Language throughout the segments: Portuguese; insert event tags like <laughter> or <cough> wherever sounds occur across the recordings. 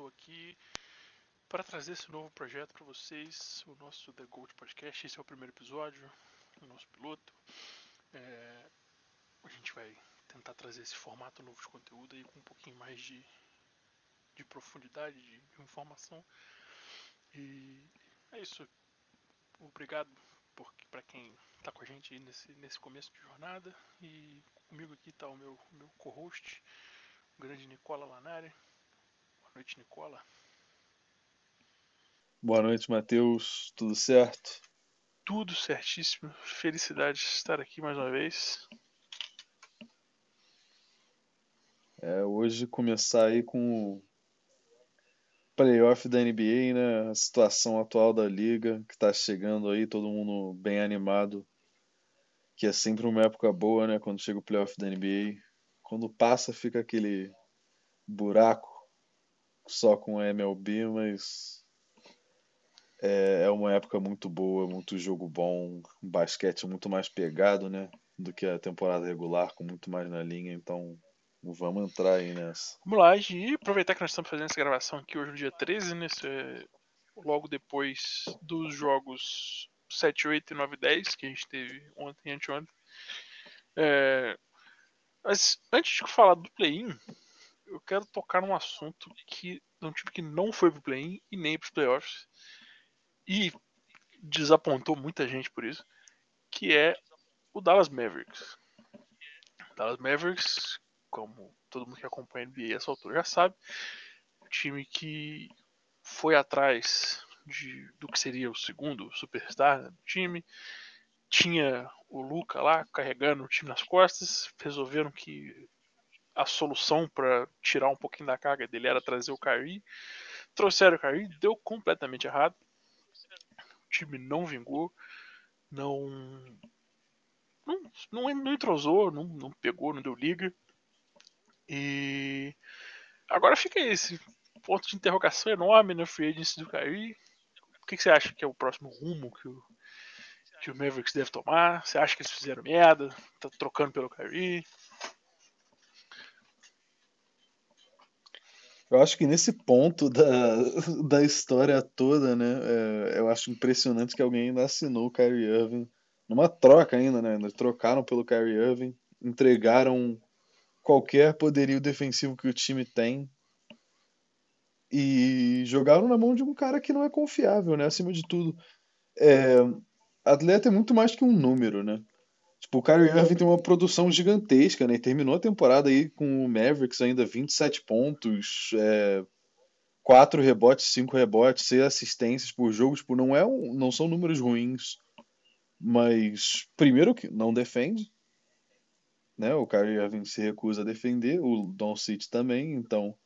estou aqui para trazer esse novo projeto para vocês, o nosso The Gold Podcast. Esse é o primeiro episódio, o nosso piloto. É, a gente vai tentar trazer esse formato novo de conteúdo aí com um pouquinho mais de, de profundidade, de, de informação. E é isso. Obrigado para quem está com a gente nesse, nesse começo de jornada. E comigo aqui está o meu, meu co-host, o grande Nicola Lanari. Boa noite, Nicola. Boa noite, Matheus. Tudo certo? Tudo certíssimo. Felicidade de estar aqui mais uma vez. É, hoje começar aí com o playoff da NBA, né? A situação atual da liga, que tá chegando aí, todo mundo bem animado. Que é sempre uma época boa, né? Quando chega o playoff da NBA. Quando passa, fica aquele buraco só com a MLB, mas é, é uma época muito boa, muito jogo bom, basquete muito mais pegado, né? Do que a temporada regular, com muito mais na linha, então Vamos entrar aí nessa. Vamos lá, e aproveitar que nós estamos fazendo essa gravação aqui hoje no dia 13, né? É logo depois dos jogos 7, 8 e 9 10 que a gente teve ontem e anteontem. É... Mas antes de falar do play-in, eu quero tocar num assunto que de um time que não foi pro play-in e nem pros playoffs. E desapontou muita gente por isso, que é o Dallas Mavericks. Dallas Mavericks como todo mundo que acompanha a NBA essa altura já sabe, o time que foi atrás de, do que seria o segundo superstar do time, tinha o Luca lá carregando o time nas costas, resolveram que a solução para tirar um pouquinho da carga dele era trazer o Kyrie, trouxeram o Kyrie, deu completamente errado, o time não vingou, não não, não, não entrosou, não, não pegou, não deu liga. E agora fica esse ponto de interrogação enorme no free agency do Kyrie. O que, que, você acha que é o próximo rumo que o, que o Mavericks deve tomar? Você acha que eles fizeram merda? Tá trocando pelo Kyrie? Eu acho que nesse ponto da, <laughs> da história toda, né? É, eu acho impressionante que alguém ainda assinou o Kyrie Irving numa troca ainda, né? Trocaram pelo Kyrie Irving, entregaram qualquer poderio defensivo que o time tem e jogaram na mão de um cara que não é confiável, né? Acima de tudo. É, atleta é muito mais que um número, né? Tipo, o Kyrie Irving tem uma produção gigantesca, né? E terminou a temporada aí com o Mavericks ainda 27 pontos, é, 4 rebotes, 5 rebotes, 6 assistências por jogo. Tipo, não, é um, não são números ruins. Mas, primeiro que não defende, né? O Kyrie Irving se recusa a defender, o Don City também, então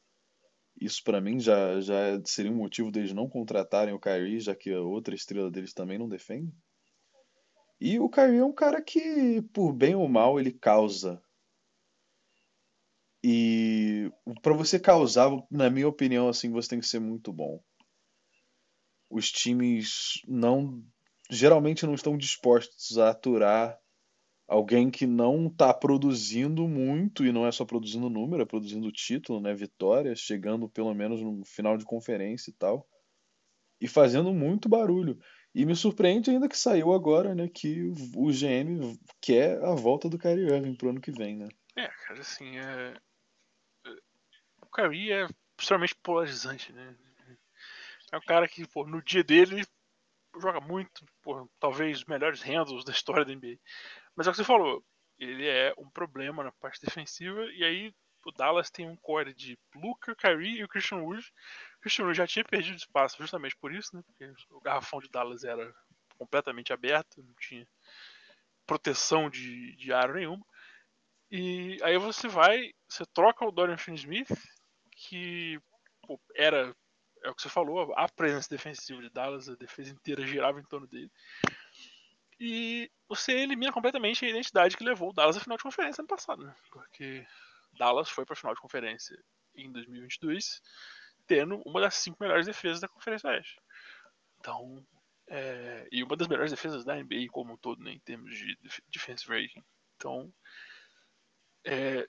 isso para mim já, já seria um motivo deles não contratarem o Kyrie, já que a outra estrela deles também não defende. E o Kyrie é um cara que, por bem ou mal, ele causa. E para você causar, na minha opinião, assim, você tem que ser muito bom. Os times não geralmente não estão dispostos a aturar alguém que não está produzindo muito e não é só produzindo número, é produzindo título, né, vitórias, chegando pelo menos no final de conferência e tal, e fazendo muito barulho. E me surpreende ainda que saiu agora, né, que o GM quer a volta do Kyrie Irving pro ano que vem, né? É, cara, assim, é... o Kyrie é extremamente polarizante, né? É um cara que, pô, no dia dele joga muito, pô, talvez os melhores handles da história da NBA. Mas é o que você falou, ele é um problema na parte defensiva, e aí o Dallas tem um core de Luca, Kyrie e o Christian Wood. O Wood já tinha perdido espaço justamente por isso, né? Porque o garrafão de Dallas era completamente aberto, não tinha proteção de, de aro nenhuma. E aí você vai, você troca o Dorian Finney-Smith, que pô, era, é o que você falou, a presença defensiva de Dallas, a defesa inteira girava em torno dele. E você elimina completamente a identidade que levou o Dallas à final de conferência ano passado, né? Porque Dallas foi para a final de conferência em 2022, tendo uma das cinco melhores defesas da Conferência Oeste. Então, é, e uma das melhores defesas da NBA como um todo, né, em termos de defensive rating. Então, é,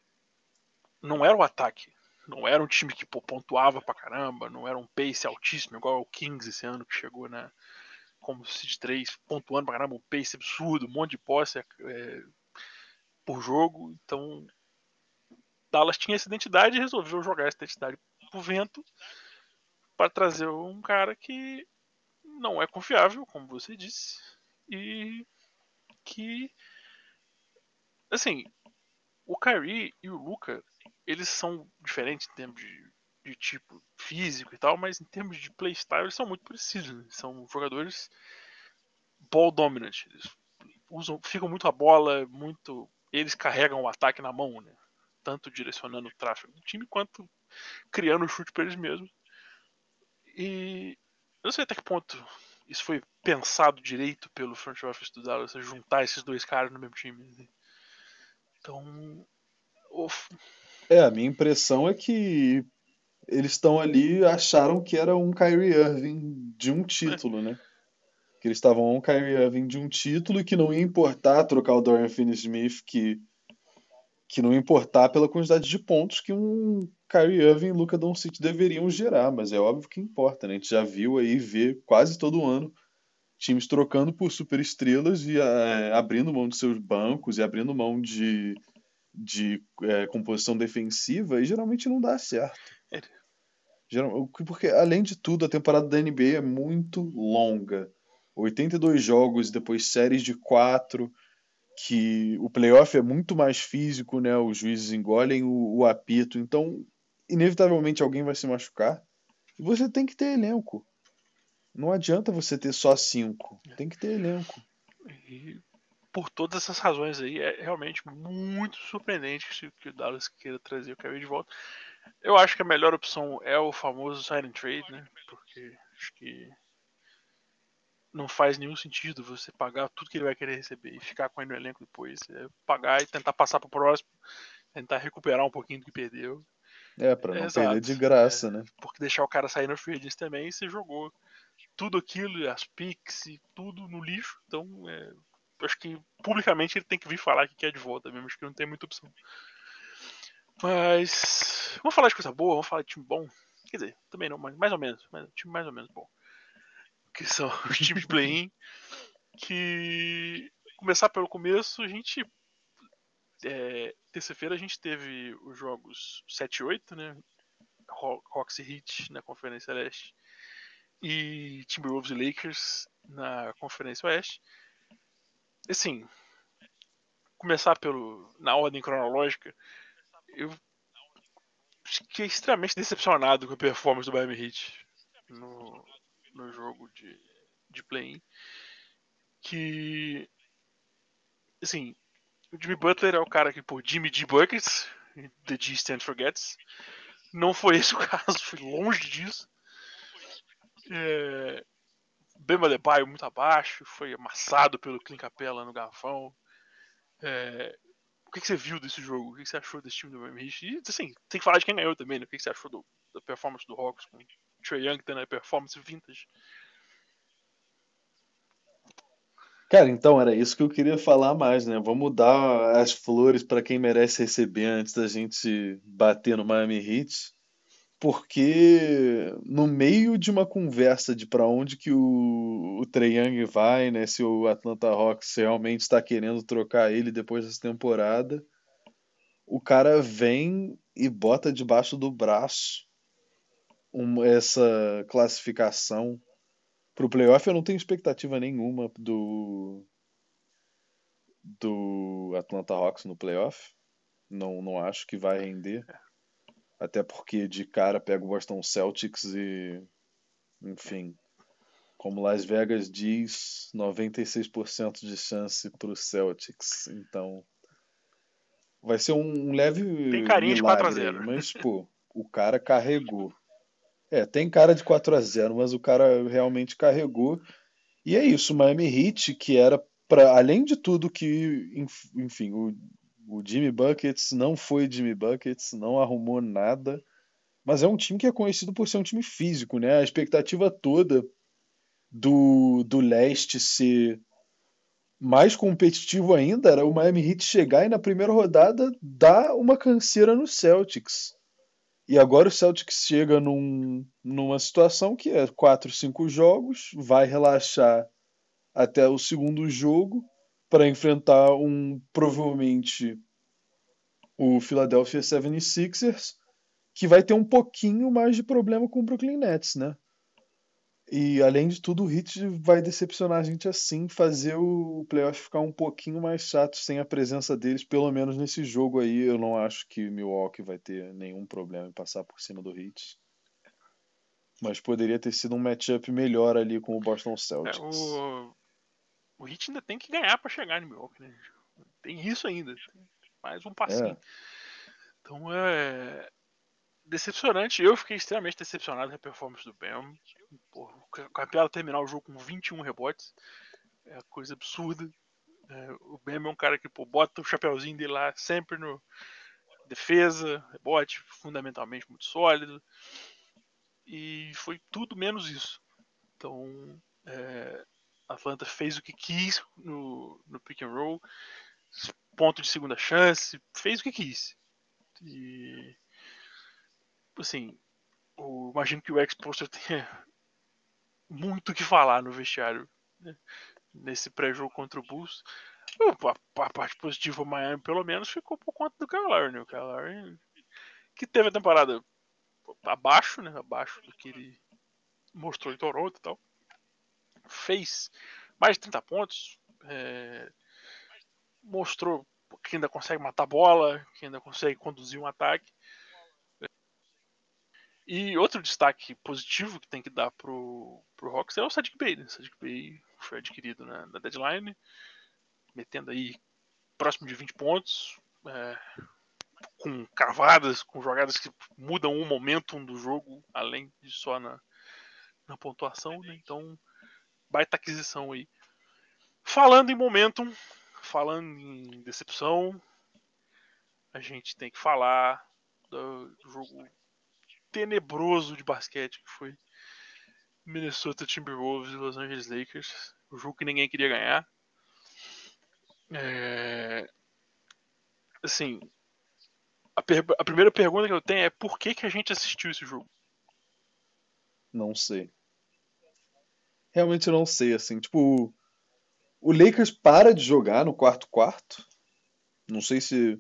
não era o ataque. Não era um time que pô, pontuava pra caramba, não era um pace altíssimo, igual o Kings esse ano que chegou né, como Seed 3, pontuando pra caramba, um pace absurdo, um monte de posse é, por jogo. Então, Dallas tinha essa identidade e resolveu jogar essa identidade pro vento para trazer um cara que não é confiável, como você disse, e que assim, o Kyrie e o Luca, eles são diferentes em termos de, de tipo físico e tal, mas em termos de playstyle eles são muito precisos. Né? São jogadores ball dominant. Eles usam, ficam muito a bola, muito. Eles carregam o ataque na mão, né? Tanto direcionando o tráfego do time quanto criando chute para eles mesmos. E eu não sei até que ponto isso foi pensado direito pelo front office do Dallas, juntar esses dois caras no mesmo time. Né? Então. Uf. É, a minha impressão é que eles estão ali acharam que era um Kyrie Irving de um título, né? Que eles estavam um Kyrie Irving de um título e que não ia importar trocar o Dorian Finney-Smith, que que não ia importar pela quantidade de pontos que um Kyrie Irving e Luka Doncic deveriam gerar, mas é óbvio que importa, né? A gente já viu aí ver quase todo ano times trocando por superestrelas e é, abrindo mão de seus bancos e abrindo mão de, de é, composição defensiva e geralmente não dá certo. É. Porque, além de tudo, a temporada da NBA é muito longa. 82 jogos, depois séries de 4, que o playoff é muito mais físico, né? Os juízes engolem o, o apito, então inevitavelmente alguém vai se machucar. E você tem que ter elenco. Não adianta você ter só cinco. Tem que ter elenco. E por todas essas razões aí, é realmente muito surpreendente que o Dallas queira trazer o Kevin de volta. Eu acho que a melhor opção é o famoso sign and trade, né? Porque acho que não faz nenhum sentido você pagar tudo que ele vai querer receber e ficar com ele no elenco depois. É pagar e tentar passar pro próximo, tentar recuperar um pouquinho do que perdeu. É, pra não é, perder de graça, é, né? Porque deixar o cara sair no free agency também, você jogou tudo aquilo, as picks e tudo no lixo. Então, é, acho que publicamente ele tem que vir falar que quer de volta mesmo. Acho que não tem muita opção. Mas. Vamos falar de coisa boa, vamos falar de time bom. Quer dizer, também não, mas mais ou menos. Mas, time mais ou menos bom. Que são <laughs> os times de play-in. Que. Começar pelo começo, a gente. É, Terça-feira a gente teve os jogos 7 e 8, né? Hawks e Heat na Conferência Leste e Timberwolves e Lakers na Conferência Oeste. Assim, começar pelo na ordem cronológica, eu fiquei extremamente decepcionado com a performance do Miami Heat no, no jogo de, de play-in. Que, assim, o Jimmy Butler é o cara que, por Jimmy G. Buckets, The G Stand Forgets. Não foi esse o <laughs> caso, foi longe disso. É, Bema Debaio muito abaixo, foi amassado pelo Clint Capella no garrafão. É, o que, que, você viu desse jogo? O que, que, você achou desse time do Miami Heat? E, assim, tem que falar de quem ganhou também, né? O que, que você achou do, da performance do Hawks com o Trey Young tendo a performance vintage? Cara, então era isso que eu queria falar mais, né? Vamos dar as flores para quem merece receber antes da gente bater no Miami Heat porque no meio de uma conversa de para onde que o, o Trae Young vai, né, se o Atlanta Hawks realmente está querendo trocar ele depois dessa temporada, o cara vem e bota debaixo do braço uma, essa classificação para o playoff. Eu não tenho expectativa nenhuma do do Atlanta Hawks no playoff. Não, não acho que vai render. Até porque de cara pega o Boston Celtics e. Enfim. Como Las Vegas diz, 96% de chance para o Celtics. Então. Vai ser um leve. Tem carinha de 4x0. Mas, pô, o cara carregou. É, tem cara de 4 a 0 mas o cara realmente carregou. E é isso, o Miami Heat, que era para além de tudo que, enfim, o o Jimmy Buckets não foi Jimmy Buckets, não arrumou nada. Mas é um time que é conhecido por ser um time físico, né? A expectativa toda do, do leste ser mais competitivo ainda era o Miami Heat chegar e na primeira rodada dar uma canseira no Celtics. E agora o Celtics chega num, numa situação que é 4, 5 jogos, vai relaxar até o segundo jogo para enfrentar um provavelmente o Philadelphia 76ers, que vai ter um pouquinho mais de problema com o Brooklyn Nets, né? E além de tudo, o Heat vai decepcionar a gente assim, fazer o playoff ficar um pouquinho mais chato sem a presença deles, pelo menos nesse jogo aí. Eu não acho que Milwaukee vai ter nenhum problema em passar por cima do Heat. Mas poderia ter sido um matchup melhor ali com o Boston Celtics. É, o... o Heat ainda tem que ganhar para chegar no Milwaukee, né? Tem isso ainda. Mais um passinho. É. Então é decepcionante. Eu fiquei extremamente decepcionado com a performance do Bam. Porra, o Capela terminar o jogo com 21 rebotes é coisa absurda. É, o Bam é um cara que pô, bota o chapéuzinho dele lá sempre no defesa, rebote, fundamentalmente muito sólido. E foi tudo menos isso. Então, é, Atlanta fez o que quis no, no pick and roll, ponto de segunda chance, fez o que quis. E assim, imagino que o X-Poster <laughs> tenha muito o que falar no vestiário né? nesse pré-jogo contra o Bulls. A, a, parte positiva, Miami pelo menos ficou por conta do Kyle né? O Kyle que teve a temporada abaixo, né? Abaixo do que ele mostrou em Toronto e tal. Fez mais de 30 pontos. É, mostrou que ainda consegue matar bola, que ainda consegue conduzir um ataque. E outro destaque positivo que tem que dar pro, pro Hawks é o Sadiq Bey. Né? Sadiq Bey foi adquirido na, na, deadline, metendo aí próximo de 20 pontos, é, com cavadas, com jogadas que mudam o momentum do jogo, além de só na, na pontuação. Né? Então, baita aquisição aí. Falando em momentum, falando em decepção, a gente tem que falar do jogo tenebroso de basquete que foi Minnesota Timberwolves e Los Angeles Lakers. O jogo que ninguém queria ganhar. É... Assim, a, per... a, primeira pergunta que eu tenho é por que, que a gente assistiu esse jogo? Não sei. Realmente eu não sei, assim, tipo, o Lakers para de jogar no quarto quarto. Não sei se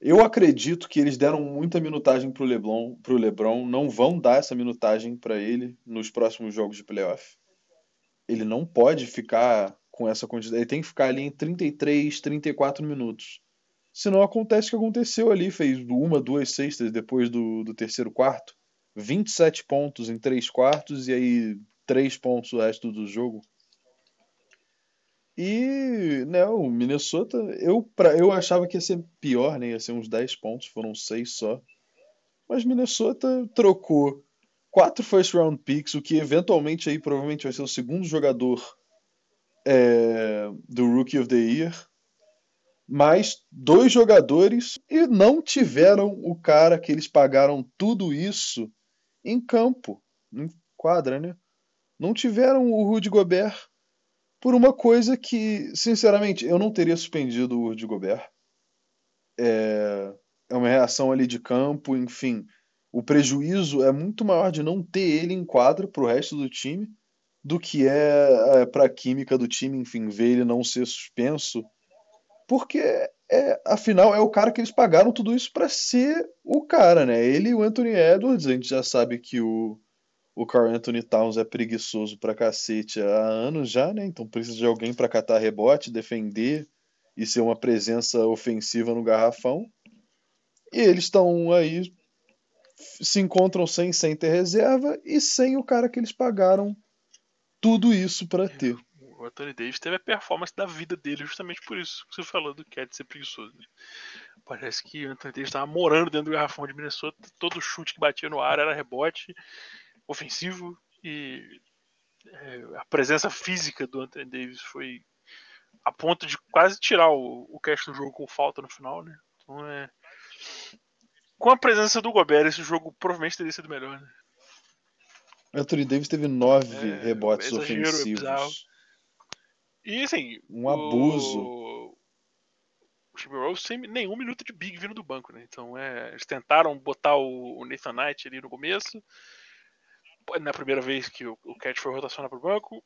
eu acredito que eles deram muita minutagem pro LeBron, pro LeBron, não vão dar essa minutagem para ele nos próximos jogos de playoff. Ele não pode ficar com essa quantidade, ele tem que ficar ali em 33, 34 minutos. Senão acontece o que aconteceu ali, fez uma, duas cestas depois do, do terceiro quarto, 27 pontos em três quartos e aí três pontos o resto do jogo. E, né, o Minnesota, eu, pra, eu achava que ia ser pior, né? Ia ser uns 10 pontos, foram 6 só. Mas Minnesota trocou quatro first round picks, o que eventualmente aí provavelmente vai ser o segundo jogador é, do Rookie of the Year. Mais dois jogadores e não tiveram o cara que eles pagaram tudo isso em campo, em quadra, né? Não tiveram o Rudy Gobert por uma coisa que, sinceramente, eu não teria suspendido o Rudy Gobert. É, é uma reação ali de campo, enfim. O prejuízo é muito maior de não ter ele em quadro para o resto do time do que é, é para a química do time, enfim, ver ele não ser suspenso. Porque, é, afinal, é o cara que eles pagaram tudo isso para ser o cara, né? Ele e o Anthony Edwards, a gente já sabe que o, o Carl Anthony Towns é preguiçoso pra cacete há anos já, né? Então precisa de alguém para catar rebote, defender e ser uma presença ofensiva no garrafão. E eles estão aí se encontram sem center reserva e sem o cara que eles pagaram tudo isso para ter. O Anthony Davis teve a performance da vida dele justamente por isso que você falou do Cat ser preguiçoso. Né? Parece que o Anthony Davis estava morando dentro do garrafão de Minnesota, todo chute que batia no ar era rebote ofensivo e é, a presença física do Anthony Davis foi a ponto de quase tirar o, o cast do jogo com falta no final, né? Então é. Com a presença do Gobert, esse jogo provavelmente teria sido melhor, né? Anthony Davis teve nove é, rebotes ofensivos. E assim. Um abuso. O, o Timberwolves sem nenhum minuto de big vindo do banco, né? Então é, eles tentaram botar o, o Nathan Knight ali no começo. Na primeira vez que o, o Cat foi rotacionar pro banco.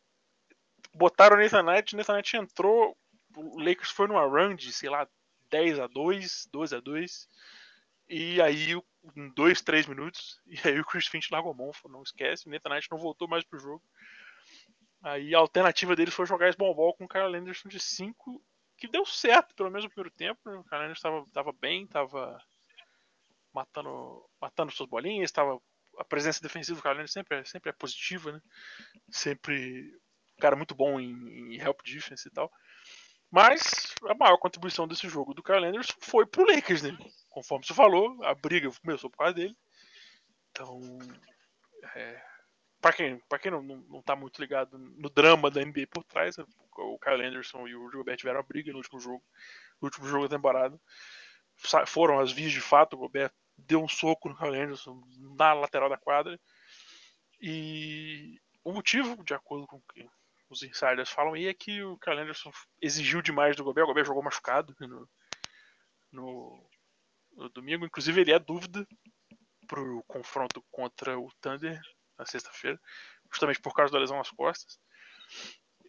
Botaram o Nathan Knight, o Nathan Knight entrou. O Lakers foi numa run de, sei lá, 10 a 2 12 a 2 e aí, em 2, 3 minutos, <laughs> e aí o Chris Finch largou mão, não esquece, o Nathan Knight não voltou mais pro jogo. Aí a alternativa deles foi jogar esse bombol com o Kyle Anderson de 5, que deu certo, pelo menos no primeiro tempo. Né? O Kyle Anderson estava tava bem, estava matando, matando suas bolinhas, tava, a presença defensiva do Anderson sempre é, sempre é positiva, né? Sempre um cara muito bom em, em help defense e tal. Mas a maior contribuição desse jogo do Kyle Anderson foi pro Lakers, né? Conforme você falou, a briga começou por causa dele. Então, é, para quem, pra quem não, não, não tá muito ligado no drama da NBA por trás, o Kyle Anderson e o Gobert tiveram a briga no último jogo, no último jogo da temporada. Foram as vias de fato, o Gobert deu um soco no Kyle Anderson na lateral da quadra. E o motivo, de acordo com o que os insiders falam aí, é que o Kyle Anderson exigiu demais do Gobert. O Gobert jogou machucado no, no, no domingo. Inclusive, ele é dúvida pro confronto contra o Thunder na sexta-feira, justamente por causa da lesão nas costas.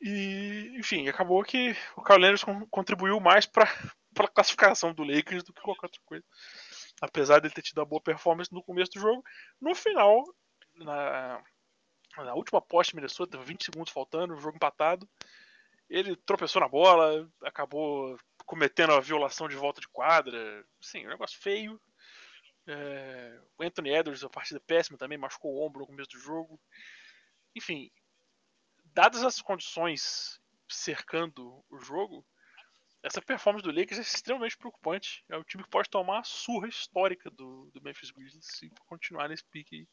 E, enfim, acabou que o Kyle Anderson contribuiu mais para a classificação do Lakers do que qualquer outra coisa. Apesar de ele ter tido uma boa performance no começo do jogo, no final, na, na última poste Minnesota, 20 segundos faltando, o jogo empatado, ele tropeçou na bola, acabou cometendo a violação de volta de quadra. Sim, um negócio feio. É, o Anthony Edwards, a partida péssima também, machucou o ombro no começo do jogo. Enfim, dadas as condições cercando o jogo, essa performance do Lakers é extremamente preocupante. É um time que pode tomar a surra histórica do, do Memphis Grizzlies se continuar nesse pique aí.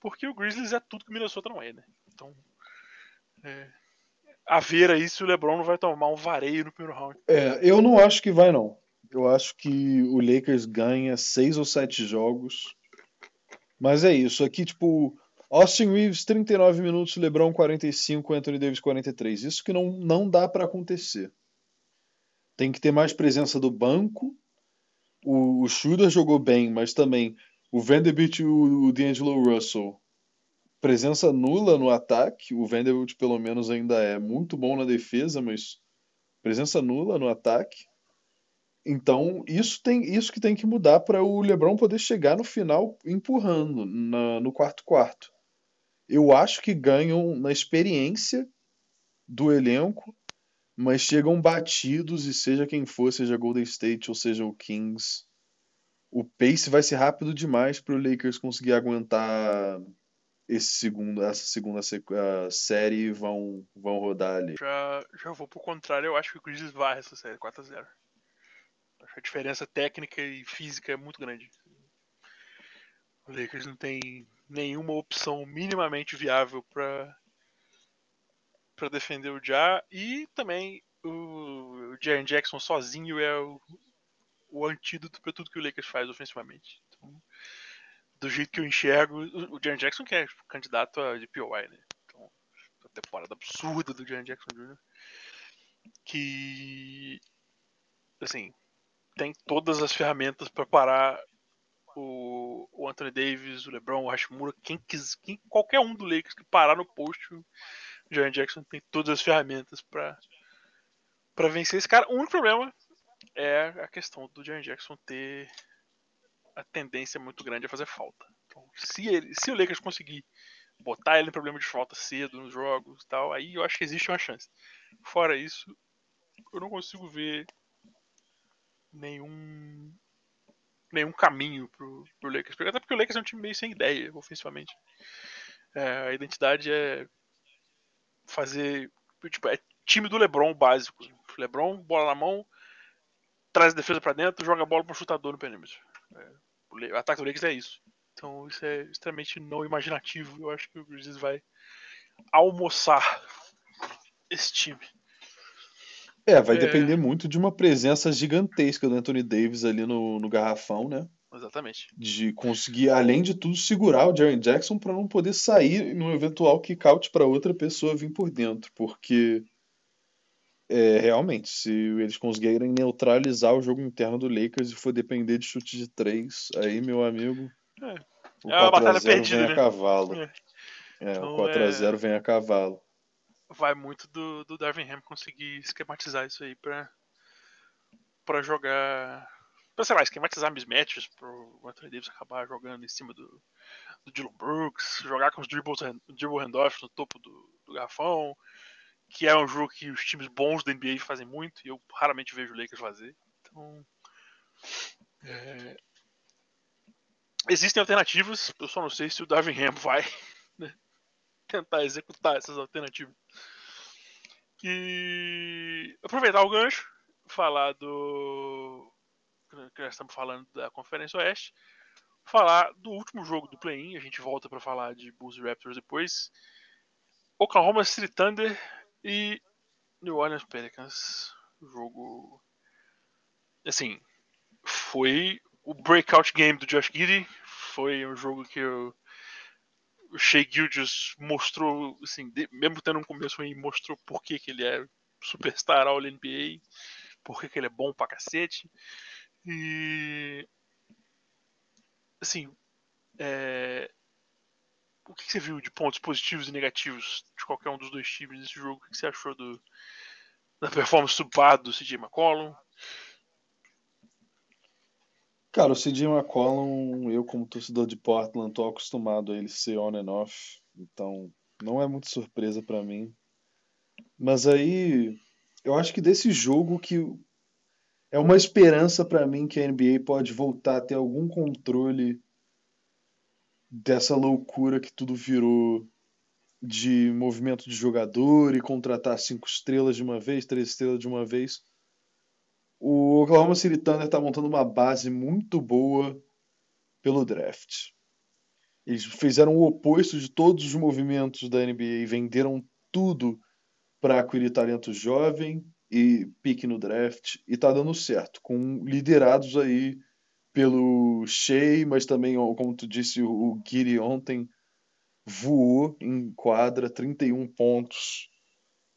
Porque o Grizzlies é tudo que o Minnesota não é, né? Então, é, a ver aí se o LeBron não vai tomar um vareio no primeiro round. É, eu não acho que vai, não. Eu acho que o Lakers ganha seis ou sete jogos. Mas é isso. Aqui, tipo, Austin Reeves, 39 minutos, LeBron 45, Anthony Davis 43. Isso que não, não dá para acontecer. Tem que ter mais presença do banco. O, o Schroeder jogou bem, mas também o Vanderbilt e o, o D'Angelo Russell presença nula no ataque. O Vanderbilt, pelo menos, ainda é muito bom na defesa, mas presença nula no ataque. Então, isso tem isso que tem que mudar para o LeBron poder chegar no final empurrando na, no quarto quarto. Eu acho que ganham na experiência do elenco, mas chegam batidos e seja quem for, seja Golden State ou seja o Kings, o pace vai ser rápido demais para o Lakers conseguir aguentar esse segundo, essa segunda série vão, vão rodar ali. Já, já vou pro contrário, eu acho que o Grizzlies varre essa série 4x0. Acho que a diferença técnica e física é muito grande. O Lakers não tem nenhuma opção minimamente viável para para defender o Ja e também o, o Jaren Jackson sozinho é o, o antídoto para tudo que o Lakers faz ofensivamente. Então, do jeito que eu enxergo, o Jaren Jackson que é candidato a DPOI, né? Então, a temporada absurda do Jaren Jackson Jr. Que assim, tem todas as ferramentas para parar o, o, Anthony Davis, o LeBron, o Hashimura, quem quis, quem, qualquer um do Lakers que parar no post, Jaren Jackson tem todas as ferramentas para para vencer esse cara. O único problema é a questão do Jaren Jackson ter a tendência muito grande a fazer falta. Então, se, ele, se o Lakers conseguir botar ele em problema de falta cedo nos jogos e tal, aí eu acho que existe uma chance. Fora isso, eu não consigo ver nenhum nenhum caminho pro, pro Lakers. Até porque o Lakers é um time meio sem ideia, ofensivamente. É, a identidade é fazer. Tipo, é time do Lebron básico. Lebron, bola na mão, traz a defesa para dentro, joga a bola pro chutador no perímetro. É, o ataque do Lakers é isso. Então isso é extremamente não imaginativo. Eu acho que o Grizzlies vai almoçar esse time. É, vai é... depender muito de uma presença gigantesca do Anthony Davis ali no, no garrafão, né? Exatamente. De conseguir, além de tudo, segurar o Jaren Jackson para não poder sair no eventual kick-out para outra pessoa vir por dentro. Porque é, realmente, se eles conseguirem neutralizar o jogo interno do Lakers e for depender de chute de três, aí, meu amigo, É. o É uma 4 a batalha 0 perdida, vem né? a cavalo. É. É, Então, o 4 a 0 vem a cavalo. Vai muito do, do Darvin Ham conseguir esquematizar isso aí pra jogar. Pra, sei lá, esquematizar mismatches pro Anthony Davis acabar jogando em cima do, do Dylan Brooks, jogar com os dribbles, dribble handoffs no topo do, do garrafão, que é um jogo que os times bons da NBA fazem muito e eu raramente vejo o Lakers fazer. Então. é, Existem alternativas, eu só não sei se o Darvin Ham vai <laughs> né, tentar executar essas alternativas. E aproveitar o gancho, falar do. Que nós estamos falando da Conferência Oeste, falar do último jogo do play-in. A gente volta para falar de Bulls e Raptors depois. Oklahoma City Thunder e New Orleans Pelicans. Jogo. Assim, foi o breakout game do Josh Giddy. Foi um jogo que eu o Shea Gildius mostrou, assim, de, mesmo tendo um começo ruim, mostrou por que, que ele é superstar all NBA, por que, que ele é bom pra cacete. E. Assim. É, o que, você viu de pontos positivos e negativos de qualquer um dos dois times nesse jogo? O que, você achou do, da performance subada do CJ McCollum? Cara, o CJ McCollum, eu como torcedor de Portland, tô acostumado a ele ser on and off, então não é muito surpresa para mim. Mas aí, eu acho que desse jogo que é uma esperança para mim que a NBA pode voltar a ter algum controle dessa loucura que tudo virou de movimento de jogador e contratar cinco estrelas de uma vez, três estrelas de uma vez. O Oklahoma City Thunder está montando uma base muito boa pelo draft. Eles fizeram o oposto de todos os movimentos da NBA e venderam tudo para acquirir talento jovem e pique no draft e tá dando certo, com liderados aí pelo Shea, mas também, como tu disse, o Giri ontem voou em quadra, 31 pontos,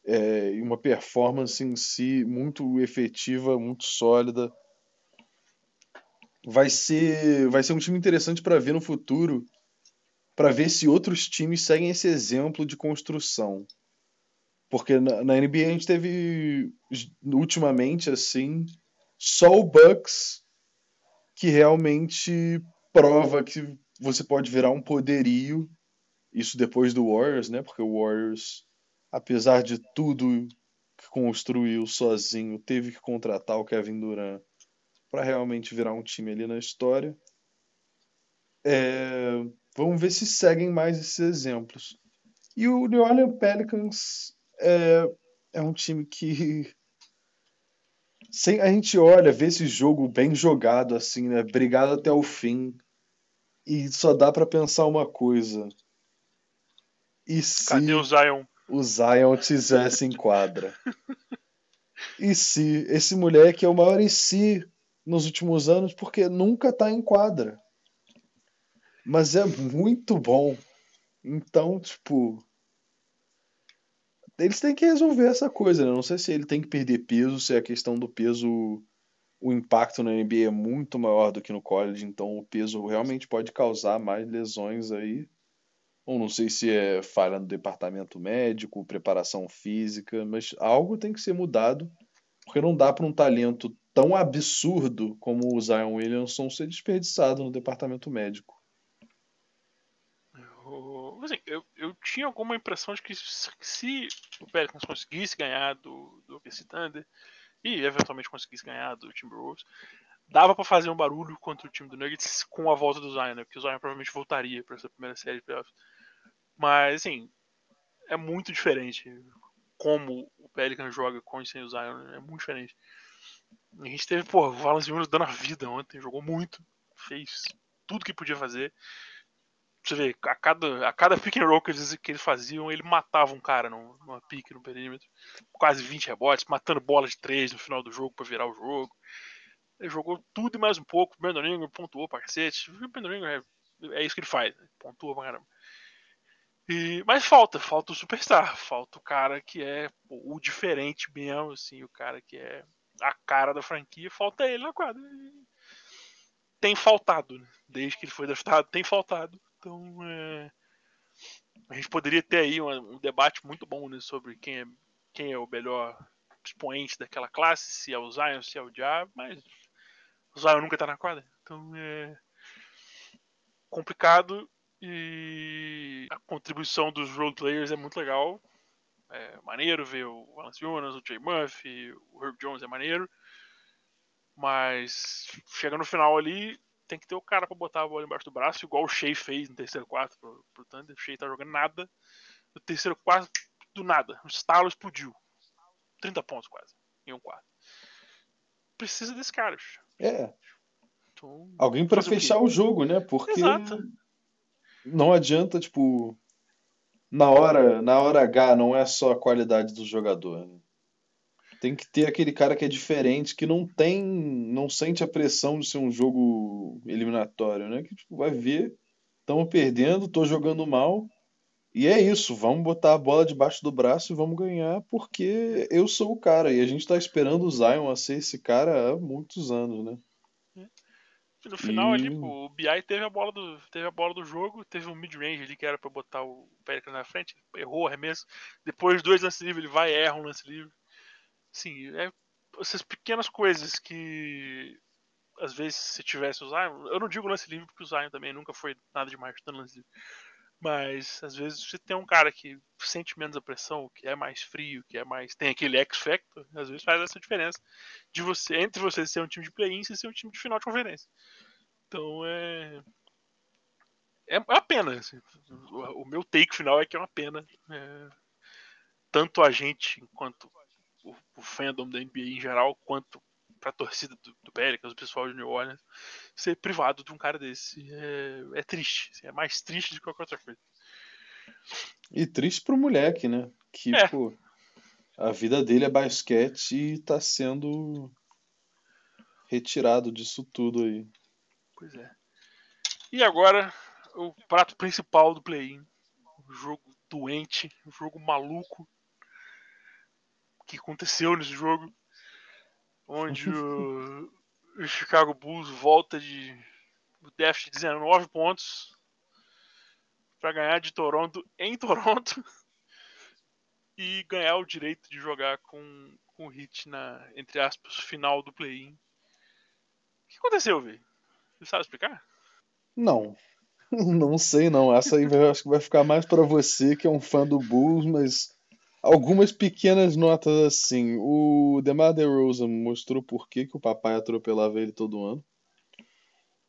é, uma performance em si muito efetiva, muito sólida. Vai ser, vai ser um time interessante para ver no futuro, para ver se outros times seguem esse exemplo de construção. Porque na, na, NBA a gente teve ultimamente assim só o Bucks que realmente prova que você pode virar um poderio. Isso depois do Warriors, né? Porque o Warriors apesar de tudo que construiu sozinho, teve que contratar o Kevin Durant para realmente virar um time ali na história. É, vamos ver se seguem mais esses exemplos. E o New Orleans Pelicans é, é um time que <laughs> sem a gente olha, vê esse jogo bem jogado assim, né? Brigado até o fim. E só dá para pensar uma coisa. E se Cadê o Zion? o Zion tivesse em quadra. E se esse moleque é o maior em si nos últimos anos porque nunca tá em quadra. Mas é muito bom. Então, tipo, eles têm que resolver essa coisa, né? Não sei se ele tem que perder peso, se a questão do peso, o impacto na NBA é muito maior do que no college, então o peso realmente pode causar mais lesões aí ou não sei se é falha no departamento médico, preparação física, mas algo tem que ser mudado, porque não dá para um talento tão absurdo como o Zion Williamson ser desperdiçado no departamento médico. Assim, eu, eu tinha alguma impressão de que se o Pelicans conseguisse ganhar do, do OKC Thunder e eventualmente conseguisse ganhar do Timberwolves, dava para fazer um barulho contra o time do Nuggets com a volta do Zion, né? Porque o Zion provavelmente voltaria para essa primeira série de playoffs. Mas, assim, é muito diferente como o Pelican joga com e sem o Zion. É muito diferente. A gente teve, pô, o Valanciunas dando a vida ontem, jogou muito, fez tudo que podia fazer. Você vê, a cada, a cada pick and roll que eles, que eles faziam, ele matava um cara numa, pique no perímetro. Quase 20 rebotes, matando bola de 3 no final do jogo para virar o jogo. Ele jogou tudo e mais um pouco. O Brandon Ingram pontuou pra cacete. O Brandon Ingram é, é isso que ele faz, né? pontua pra caramba. E, mas falta, falta o superstar, falta o cara que é pô, o diferente mesmo, assim, o cara que é a cara da franquia, falta ele na quadra. Tem faltado, né? desde que ele foi draftado, tem faltado. Então, é... a gente poderia ter aí um, um debate muito bom né, sobre quem é, quem é o melhor expoente daquela classe, se é o Zion, se é o Diabo, mas o Zion nunca tá na quadra. Então, é complicado e a contribuição dos role players é muito legal. É maneiro ver o Valenciunas, Jonas, o Jay Murphy, o Herb Jones é maneiro. Mas chega no final ali, tem que ter o cara para botar a bola embaixo do braço, igual o Shea fez no terceiro quarto pro, pro Thunder. O Shea tá jogando nada. No terceiro quarto, do nada, o estalo explodiu. 30 pontos quase, em um quarto. Precisa desse cara. É. Então, Alguém para fechar o, o, jogo, né? Porque Exato. não adianta, tipo, na hora, na hora H não é só a qualidade do jogador. Né? Tem que ter aquele cara que é diferente, que não tem, não sente a pressão de ser um jogo eliminatório, né? Que tipo, vai ver, estamos perdendo, tô jogando mal. E é isso, vamos botar a bola debaixo do braço e vamos ganhar, porque eu sou o cara. E a gente tá esperando o Zion a ser esse cara há muitos anos, né? No final e... ali, pô, o BI teve a bola do, teve a bola do jogo, teve um mid-range ali que era pra botar o Pérez na frente, errou o arremesso. Depois dois lances livres, ele vai e erra um lance livre. Sim, é essas pequenas coisas que às vezes se tivesse o Zion, eu não digo lance livre porque o Zion também nunca foi nada demais chutando lance livre. Mas às vezes você tem um cara que sente menos a pressão, que é mais frio, que é mais tem aquele X factor, às vezes faz essa diferença de você entre você ser um time de play-in e ser um time de final de conferência. Então é é uma pena. Assim. O meu take final é que é uma pena. É... Tanto a gente, enquanto o, o fandom da NBA em geral, quanto pra torcida do, do Pelicans, o pessoal de New Orleans, ser privado de um cara desse. É, é triste. Assim, é mais triste do que qualquer outra coisa. E triste pro moleque, né? Que, é. pô, a vida dele é basquete e tá sendo retirado disso tudo aí. Pois é. E agora, o prato principal do play-in. O jogo doente, o jogo maluco que aconteceu nesse jogo onde o, <laughs> o Chicago Bulls volta de o déficit de 19 pontos para ganhar de Toronto em <laughs> Toronto e ganhar o direito de jogar com, com o Hit na, entre aspas, final do play-in. O que aconteceu, velho? Você sabe explicar? Não. <laughs> Não sei não. Essa aí eu acho que vai ficar mais para você que é um fã do Bulls, mas algumas pequenas notas assim. O DeMar DeRozan mostrou por que, que o papai atropelava ele todo ano.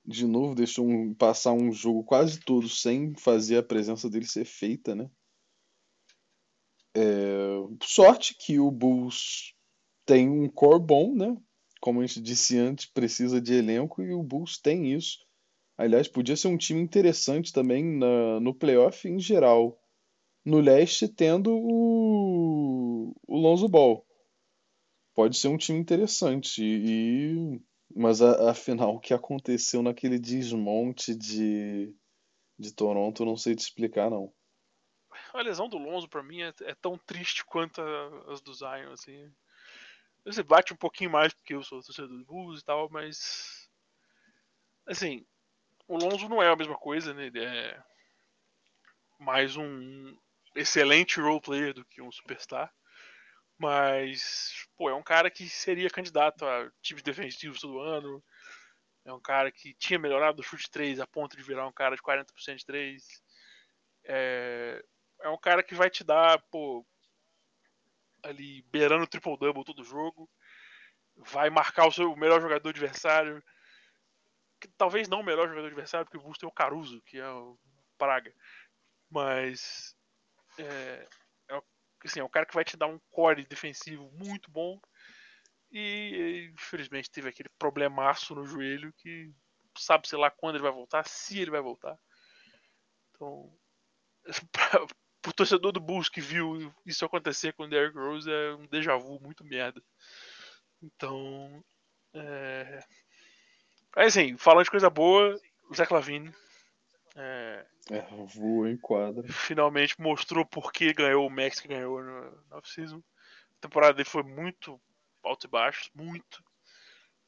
De novo, deixou um, passar um jogo quase todo sem fazer a presença dele ser feita, né? É, sorte que o Bulls tem um core bom, né? Como a gente disse antes, precisa de elenco e o Bulls tem isso. Aliás, podia ser um time interessante também na, no playoff em geral no leste tendo o, o Lonzo Ball. Pode ser um time interessante. E, mas a, afinal, o que aconteceu naquele desmonte de, de Toronto, não sei te explicar, não. A lesão do Lonzo, para mim, é, é, tão triste quanto a, as do Zion. Assim. Você bate um pouquinho mais porque eu sou torcedor do Bulls e tal, mas. Assim, o Lonzo não é a mesma coisa, né? Ele é mais um, excelente role player do que um superstar. Mas, pô, é um cara que seria candidato a times defensivos todo ano. É um cara que tinha melhorado o chute 3 a ponto de virar um cara de 40% de 3. É, é um cara que vai te dar, pô, ali beirando o triple-double todo jogo. Vai marcar o seu melhor jogador adversário. Que, talvez não o melhor jogador adversário, porque o Bulls tem o Caruso, que é o Praga. Mas é, é, assim, é um cara que vai te dar um core defensivo muito bom. E infelizmente teve aquele problemaço no joelho que sabe sei lá quando ele vai voltar, se ele vai voltar. Então, <laughs> pro torcedor do Bulls que viu isso acontecer com o Derrick Rose é um déjà vu muito merda. Então, é... Aí assim, falando de coisa boa, o Zé Clavini É, é voou em quadra. Finalmente mostrou por que ganhou o Max que ganhou no, no off-season. A temporada dele foi muito alto e baixo, muito.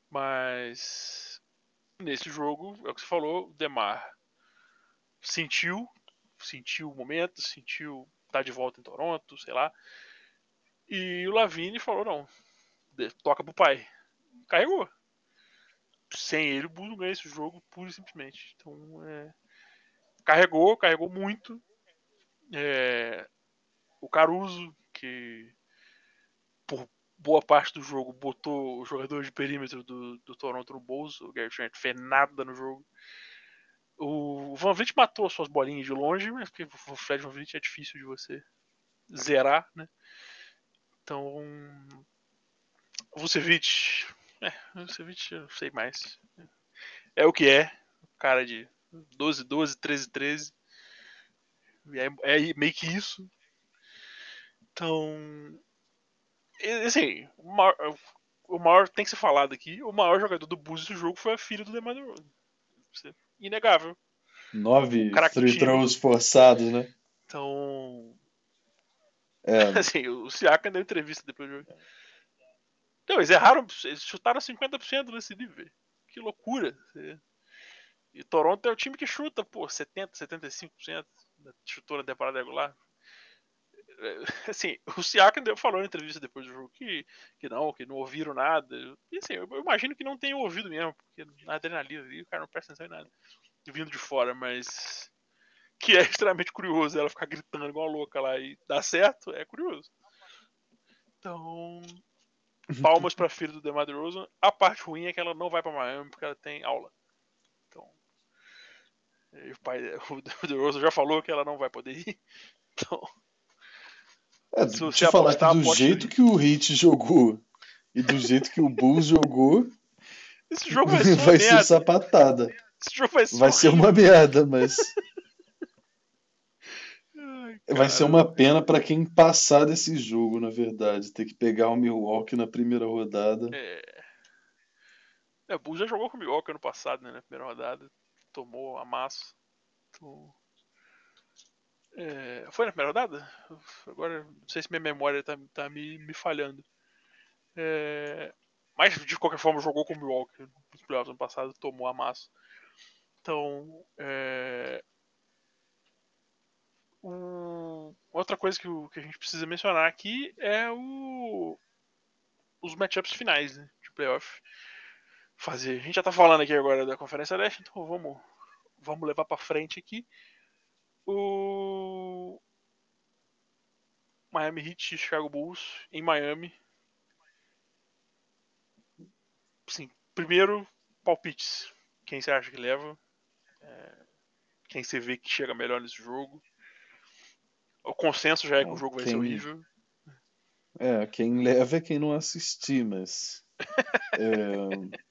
Mas nesse jogo, é o que você falou, o Demar sentiu, sentiu o momento, sentiu estar tá de volta em Toronto, sei lá. E o Lavine falou, não, toca pro pai. Carregou. Sem ele, o Bulls não ganha esse jogo, pura e simplesmente. Então, é... carregou, carregou muito. É... O Caruso, que por boa parte do jogo botou o jogador de perímetro do, do Toronto no bolso, o Gary Trent fez nada no jogo. O Van Vliet matou suas bolinhas de longe, mas porque o Fred Van Vliet é difícil de você zerar, né? Então, o Vucevic, é, o Vucevic eu não sei mais. É o que é, cara de 12, 12, 13, 13. É, é meio que isso. Então, assim, o maior, o maior, tem que ser falado aqui, o maior jogador do Bulls desse jogo foi a filha do DeMar DeRozan. Inegável. Nove free throws forçados, né? Então... É. <laughs> Assim, o Siakam deu entrevista depois do jogo. Não, eles erraram, eles chutaram 50% nesse nível. Que loucura. E Toronto é o time que chuta, pô, 70, 75% chutou na temporada regular. <laughs> assim, o Siakam falou na entrevista depois do jogo que, que não, que não ouviram nada. E assim, eu, imagino que não tenham ouvido mesmo, porque na adrenalina ali o cara não presta atenção em nada. Vindo de fora, mas. Que é extremamente curioso ela ficar gritando igual uma louca lá e dar certo, é curioso. Então. Palmas pra filha do DeMar DeRozan. A parte ruim é que ela não vai pra Miami porque ela tem aula. Então. o pai, <laughs> o DeRozan já falou que ela não vai poder ir. <laughs> Então. É, se você falar que do jeito que o Heat jogou e do jeito que o Bulls jogou, esse jogo vai ser, <laughs> vai ser sapatada. Esse jogo vai ser, vai ser uma merda, mas Ai, vai ser uma pena para quem passar desse jogo, na verdade, ter que pegar o Milwaukee na primeira rodada. É. É, o Bulls já jogou com o Milwaukee ano passado, né, na primeira rodada, tomou a. Então... É, foi na primeira rodada? Agora não sei se minha memória tá, tá me, me falhando. É, mas de qualquer forma jogou com o Milwaukee nos playoffs ano passado, tomou a massa. Então, é, o, outra coisa que, que, a gente precisa mencionar aqui é o, os matchups finais né, de playoff. Fazer. A gente já tá falando aqui agora da Conferência Leste, então vamos, vamos levar para frente aqui. O Miami Heat e Chicago Bulls em Miami. Sim, primeiro, palpites. Quem você acha que leva? É, quem você vê que chega melhor nesse jogo? O consenso já é que o jogo vai quem... ser horrível. É, quem leva é quem não assistir, mas. <laughs> é...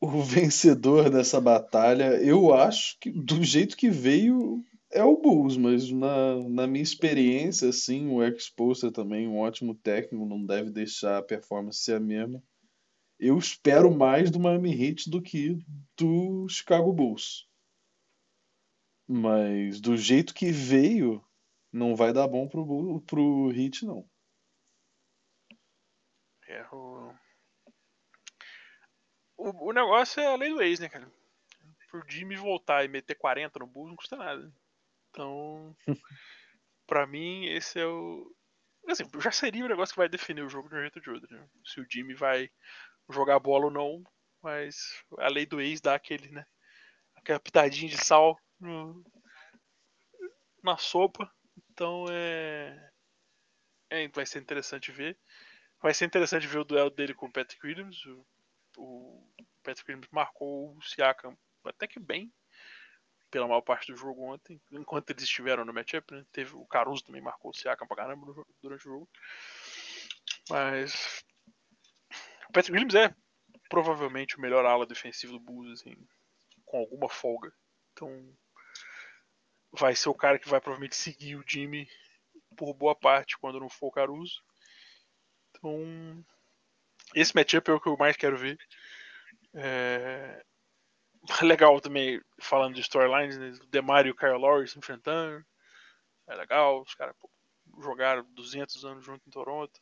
O vencedor dessa batalha, eu acho que do jeito que veio, é o Bulls, mas na, na minha experiência, assim, o Exposter também, um ótimo técnico, não deve deixar a performance ser a mesma. Eu espero mais do Miami Heat do que do Chicago Bulls. Mas do jeito que veio, não vai dar bom pro, pro Heat, não. É, o... o... O negócio é a lei do ex, né, cara? Por Jimmy voltar e meter 40 no Bulls não custa nada. Então, <laughs> para mim, esse é o. Assim, já seria o negócio que vai definir o jogo de um jeito ou de outro. Né? Se o Jimmy vai jogar bola ou não, mas a lei do ex dá aquele, né? Aquela pitadinha de sal no... na sopa. Então é... é. Vai ser interessante ver. Vai ser interessante ver o duelo dele com o Patrick Williams. O, o Patrick Williams marcou o Siakam até que bem pela maior parte do jogo ontem, enquanto eles estiveram no matchup, né? Teve, o Caruso também marcou o Siakam pra caramba no, durante o jogo. Mas o Patrick Williams é provavelmente o melhor ala defensivo do Bulls, assim, com alguma folga. Então vai ser o cara que vai provavelmente seguir o Jimmy por boa parte quando não for o Caruso. Então esse matchup é o que eu mais quero ver. É... legal também, falando de storylines, né? e Kyle Lowry se enfrentando. É legal, os caras jogaram 200 anos junto em Toronto.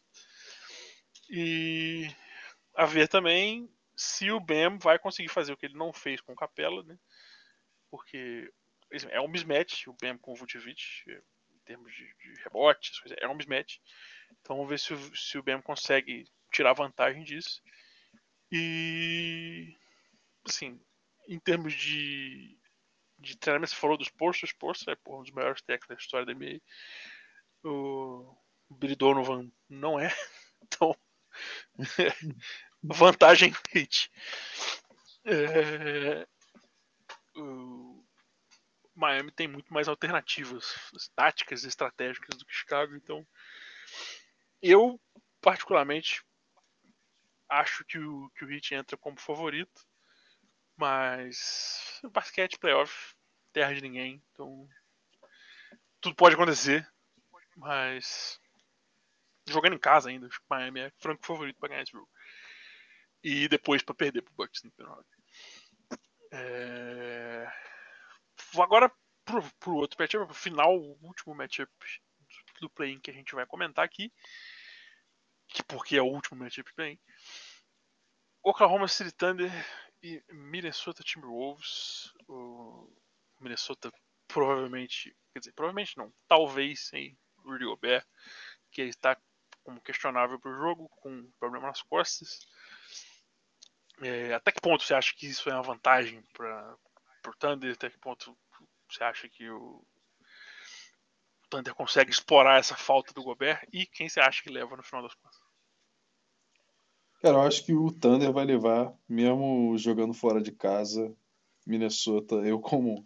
E a ver também se o Bam vai conseguir fazer o que ele não fez com o Capela, né? Porque assim, é um mismatch o Bam com o Vucevic, em termos de, de rebotes, é um mismatch. Então vamos ver se o, se o Bam consegue tirar vantagem disso. E assim, em termos de, de treinamento, você falou dos Porsche, os Porsche é um dos maiores técnicos da história da NBA. O Billy Donovan não é. <laughs> Então, <laughs> vantagem hit. É, o Miami tem muito mais alternativas táticas e estratégicas do que Chicago, então eu particularmente acho que o, que o Heat entra como favorito, mas o basquete playoff, terra de ninguém, então tudo pode acontecer, mas jogando em casa ainda, acho que Miami é franco favorito para ganhar esse jogo. E depois para perder pro Bucks no final. É... Agora pro, pro outro matchup, pro final, o último matchup do play-in que a gente vai comentar aqui. Que porque é o último matchup play-in. Oklahoma City Thunder e Minnesota Timberwolves. O Minnesota provavelmente, quer dizer, provavelmente não, talvez sem Rudy Gobert, que está como questionável para o jogo, com problema nas costas. É, até que ponto você acha que isso é uma vantagem para o Thunder? Até que ponto você acha que o Thunder consegue explorar essa falta do Gobert? E quem você acha que leva no final das contas? Cara, eu acho que o Thunder vai levar, mesmo jogando fora de casa, Minnesota. Eu, como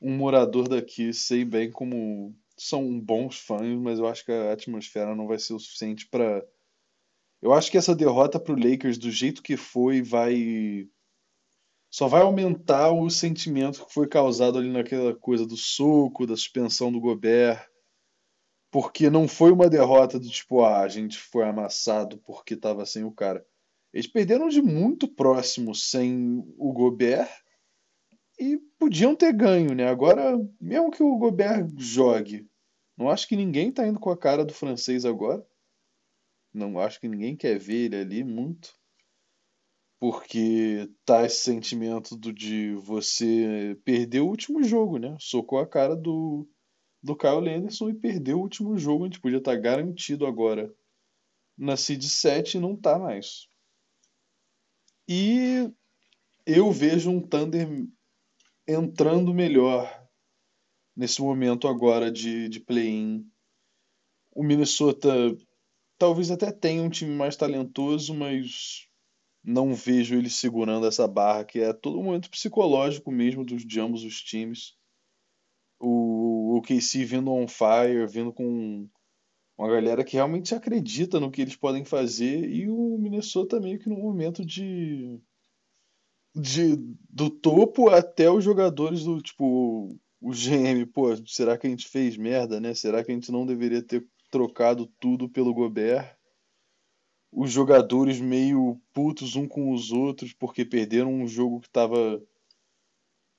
um morador daqui, sei bem como são bons fãs, mas eu acho que a atmosfera não vai ser o suficiente para. Eu acho que essa derrota para o Lakers, do jeito que foi, vai. Só vai aumentar o sentimento que foi causado ali naquela coisa do soco, da suspensão do Gobert porque não foi uma derrota do tipo, ah, a gente foi amassado porque estava sem o cara. Eles perderam de muito próximo sem o Gobert e podiam ter ganho, né? Agora, mesmo que o Gobert jogue, não acho que ninguém tá indo com a cara do francês agora. Não acho que ninguém quer ver ele ali muito. Porque tá esse sentimento do de você perder o último jogo, né? Socou a cara do, do Kyle Lenderson e perdeu o último jogo. A gente podia estar tá garantido agora na Seed 7 e não tá mais. E eu vejo um Thunder entrando melhor nesse momento agora de, de play-in. O Minnesota talvez até tenha um time mais talentoso, mas não vejo ele segurando essa barra, que é todo momento psicológico mesmo dos, de ambos os times o, o KC vindo on fire, vindo com uma galera que realmente acredita no que eles podem fazer e o Minnesota meio que no momento de, de do topo até os jogadores do tipo o GM, pô, será que a gente fez merda, né? Será que a gente não deveria ter trocado tudo pelo Gobert? Os jogadores meio putos um com os outros porque perderam um jogo que estava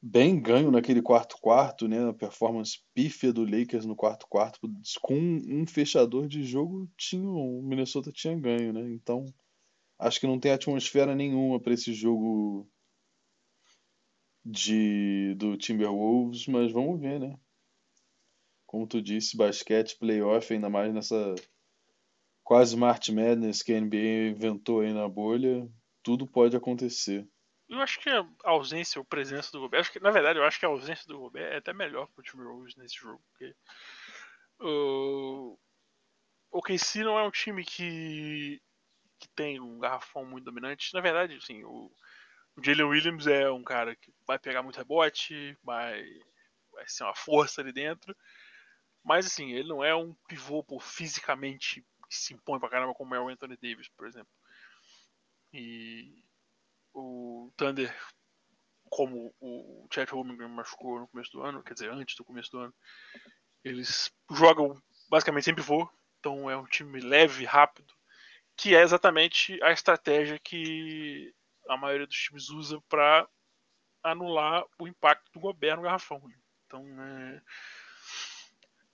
bem ganho naquele quarto quarto, né? A performance pífia do Lakers no quarto quarto com um fechador de jogo tinha o Minnesota tinha ganho, né? Então acho que não tem atmosfera nenhuma para esse jogo de do Timberwolves, mas vamos ver, né? Como tu disse, basquete, playoff, ainda mais nessa quase March Madness que a NBA inventou aí na bolha, tudo pode acontecer. Eu acho que a ausência ou presença do Gobert, acho que, na verdade, eu acho que a ausência do Gobert é até melhor pro Timberwolves nesse jogo, porque o KC não é um time que, que tem um garrafão muito dominante. Na verdade, assim, o, o Jalen Williams é um cara que vai pegar muito rebote, vai, vai ser uma força ali dentro, mas assim, ele não é um pivô por fisicamente que se impõe pra caramba como é o Anthony Davis, por exemplo. E o Thunder, como o Chet Holmgren machucou no começo do ano, quer dizer, antes do começo do ano, eles jogam basicamente sem pivô, então é um time leve, rápido, que é exatamente a estratégia que a maioria dos times usa para anular o impacto do Gobert no garrafão. Né? Então é,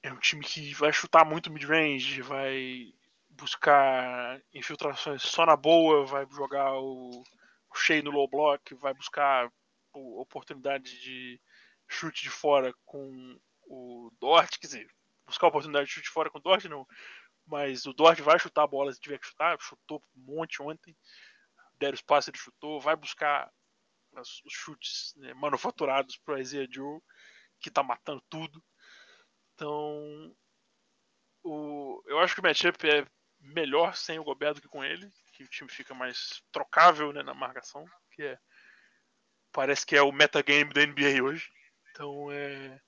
é um time que vai chutar muito mid-range, vai buscar infiltrações só na boa, vai jogar o, o cheio no low block, vai buscar oportunidade de chute de fora com o Dort, quer dizer, buscar oportunidade de chute de fora com o Dort não, mas o Dort vai chutar a bola se tiver que chutar, chutou um monte ontem, deram espaço, ele chutou, vai buscar os chutes né, manufaturados pro Isaiah Joe, que tá matando tudo. Então, o, eu acho que o matchup é melhor sem o Gobert do que com ele, que o time fica mais trocável né, na marcação, que é parece que é o metagame da NBA hoje. Então é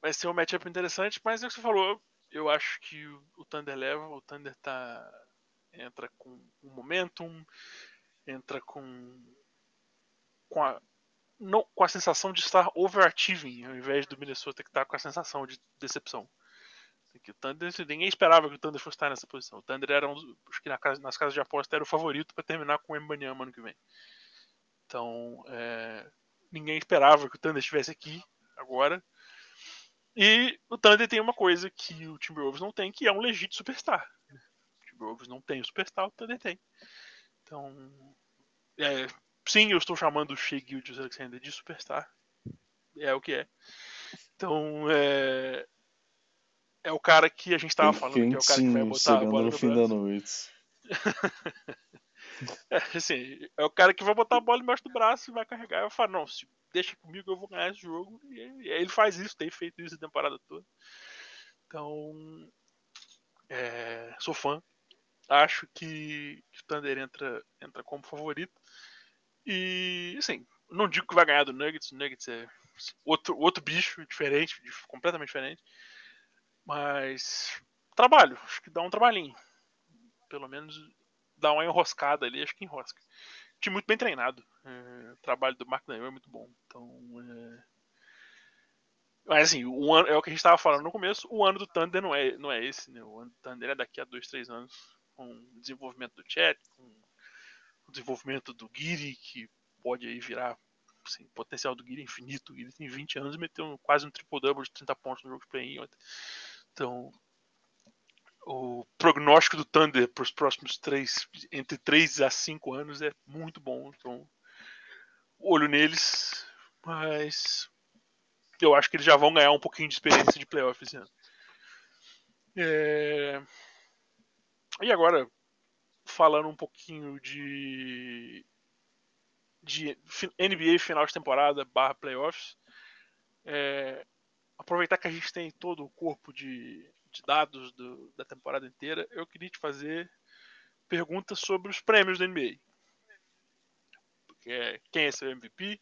vai ser um matchup interessante, mas é o que você falou, eu acho que o Thunder leva, o Thunder tá entra com um momentum, entra com com a não com a sensação de estar overachieving, ao invés do Minnesota que está com a sensação de decepção. Que o Thunder, ninguém esperava que o Thunder fosse estar nessa posição. O Thunder era um, acho que na casa, nas casas de aposta era o favorito para terminar com o Mbanyama ano que vem. Então, é, ninguém esperava que o Thunder estivesse aqui agora. E o Thunder tem uma coisa que o Timberwolves não tem, que é um legítimo superstar. O Timberwolves não tem o superstar, o Thunder tem. Então, é, sim, eu estou chamando o Shea Gildas Alexander de superstar. É o que é. Então, é, é o cara que a gente estava falando, que é o cara que vai botar a bola no, no fim braço. da noite. <laughs> é, assim, é o cara que vai botar a bola embaixo do braço e vai carregar. Eu falo, não, se deixa comigo, eu vou ganhar esse jogo. E, e ele faz isso, tem feito isso a temporada toda. Então, é, sou fã. Acho que, que, o Thunder entra, entra como favorito. E, assim, não digo que vai ganhar do Nuggets. O Nuggets é outro, outro bicho diferente, completamente diferente. Mas trabalho, acho que dá um trabalhinho. Pelo menos dá uma enroscada ali, acho que enrosca. Time muito bem treinado. É, o trabalho do Mark Daniel é muito bom. Então, é... Mas assim, o ano, é o que a gente estava falando no começo, o ano do Thunder não é, não é esse, né? O ano do Thunder é daqui a dois, três anos, com o desenvolvimento do chat, com o desenvolvimento do Giri, que pode aí virar assim, potencial do Giri infinito. O tem 20 anos e meteu quase um triple-double de 30 pontos no jogo de play-in. Então, o prognóstico do Thunder para os próximos três, entre 3 a 5 anos é muito bom. Então, olho neles, mas eu acho que eles já vão ganhar um pouquinho de experiência de playoff esse. É... E agora, falando um pouquinho de, de NBA final de temporada barra playoffs, é aproveitar que a gente tem todo o corpo de, de dados do, da temporada inteira, eu queria te fazer perguntas sobre os prêmios da NBA. Quem é seu MVP?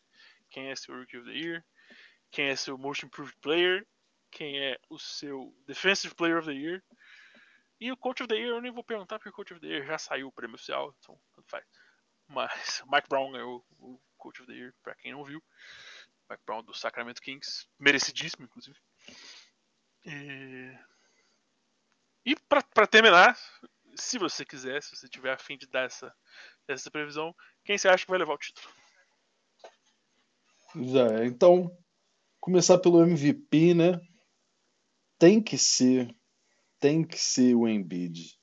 Quem é seu Rookie of the Year? Quem é seu Most Improved Player? Quem é o seu Defensive Player of the Year? E o Coach of the Year eu nem vou perguntar porque o Coach of the Year já saiu o prêmio oficial, então tanto faz. Mas Mike Brown é o Coach of the Year, para quem não viu. Brown do Sacramento Kings, merecidíssimo, inclusive. E, e para terminar, se você quiser, se você tiver afim de dar essa, essa previsão, quem você acha que vai levar o título? Já. Então, começar pelo MVP, né? Tem que ser, tem que ser o Embiid.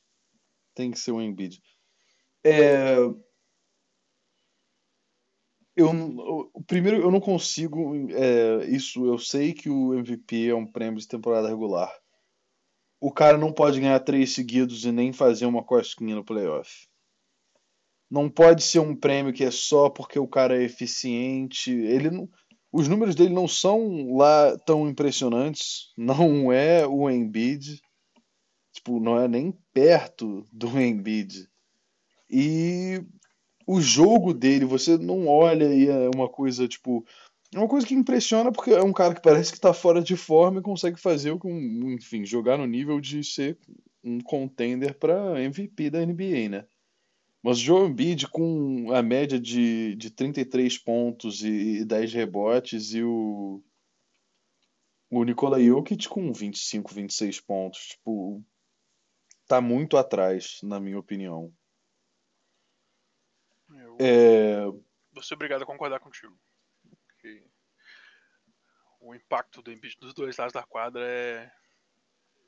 Tem que ser o Embiid. É, eu, o primeiro, eu não consigo. É, isso, eu sei que o MVP é um prêmio de temporada regular. O cara não pode ganhar três seguidos e nem fazer uma cosquinha no playoff. Não pode ser um prêmio que é só porque o cara é eficiente. Ele não, os números dele não são lá tão impressionantes. Não é o Embiid. Tipo, não é nem perto do Embiid. E o jogo dele, você não olha e é uma coisa, tipo. É uma coisa que impressiona porque é um cara que parece que tá fora de forma e consegue fazer o que, enfim, jogar no nível de ser um contender para MVP da NBA, né? Mas o Joe Embiid com a média de, de 33 pontos e, 10 rebotes e o o Nikola Jokic com 25, 26 pontos, tipo, tá muito atrás, na minha opinião. É, vou ser obrigado a concordar contigo. Que o impacto do Embiid dos dois lados da quadra é,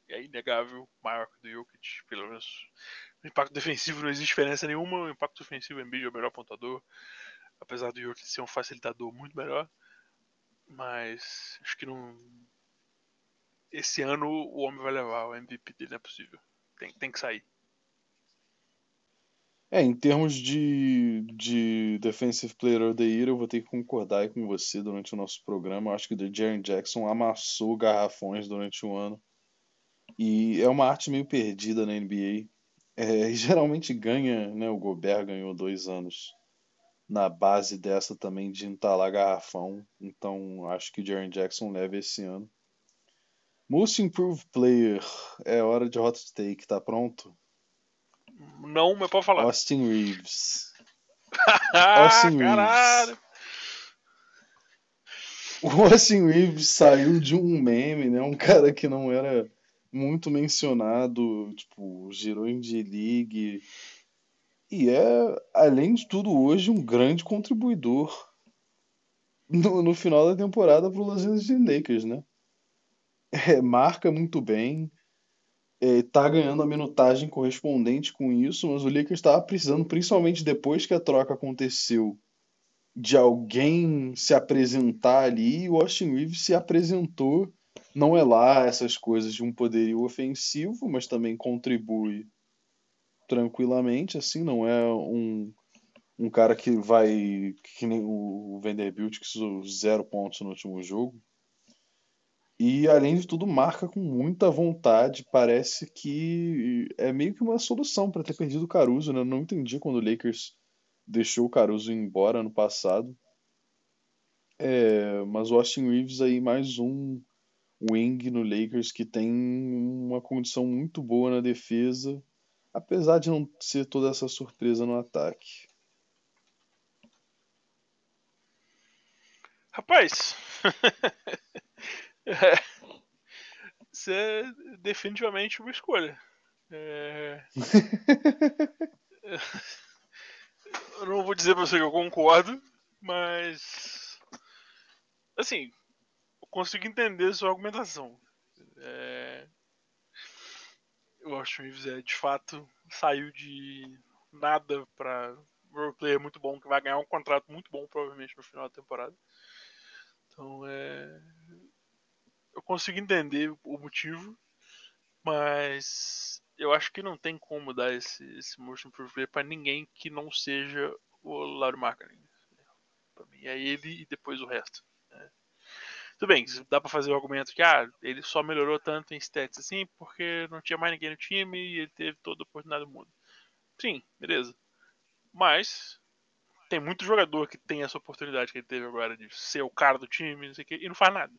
é inegável, maior que o do Jokic, pelo menos. O impacto defensivo não existe diferença nenhuma, o impacto ofensivo o Embiid é o melhor pontuador, apesar do Jokic ser um facilitador muito melhor. Mas acho que não. Esse ano o homem vai levar o MVP dele, não é possível. Tem, tem que sair. É, em termos de, de Defensive Player of the Year, eu vou ter que concordar com você durante o nosso programa. Eu acho que o Jaren Jackson amassou garrafões durante o ano. E é uma arte meio perdida na NBA. É, <laughs> geralmente ganha, né? O Gobert ganhou dois anos na base dessa também de entalar garrafão. Então acho que o Jaren Jackson leva esse ano. Most Improved Player. É hora de hot take, tá pronto? Não, mas pode falar. Austin Reeves. <laughs> Austin Reeves. O Austin Reeves saiu de um meme, né? Um cara que não era muito mencionado, tipo, girou em D-League. E é, além de tudo, hoje um grande contribuidor no, no final da temporada para Los Angeles Lakers, né? É, marca muito bem, está é, ganhando a minutagem correspondente com isso, mas o Lakers estava precisando, principalmente depois que a troca aconteceu, de alguém se apresentar ali, e o Austin Reeves se apresentou. Não é lá essas coisas de um poderio ofensivo, mas também contribui tranquilamente, assim, não é um, um cara que vai, que nem o Vanderbilt, que zero pontos no último jogo, e além de tudo, marca com muita vontade. Parece que é meio que uma solução para ter perdido o Caruso, né? Eu não entendi quando o Lakers deixou o Caruso embora no passado. É, mas o Austin Reeves aí mais um wing no Lakers que tem uma condição muito boa na defesa, apesar de não ser toda essa surpresa no ataque. Rapaz, <laughs> É, isso é definitivamente uma escolha. É... <laughs> eu não vou dizer pra você que eu concordo, mas. Assim, eu consigo entender sua argumentação. É... Eu acho que o Reeves é, de fato saiu de nada para roleplayer muito bom, que vai ganhar um contrato muito bom provavelmente no final da temporada. Então é eu consigo entender o motivo, mas eu acho que não tem como dar esse, esse motion proof para ninguém que não seja o Laurie Marketing. Pra mim é ele e depois o resto. Né? Tudo bem, dá para fazer o argumento que ah, ele só melhorou tanto em stats assim porque não tinha mais ninguém no time e ele teve toda a oportunidade do mundo. Sim, beleza. Mas tem muito jogador que tem essa oportunidade que ele teve agora de ser o cara do time, não sei o e não faz nada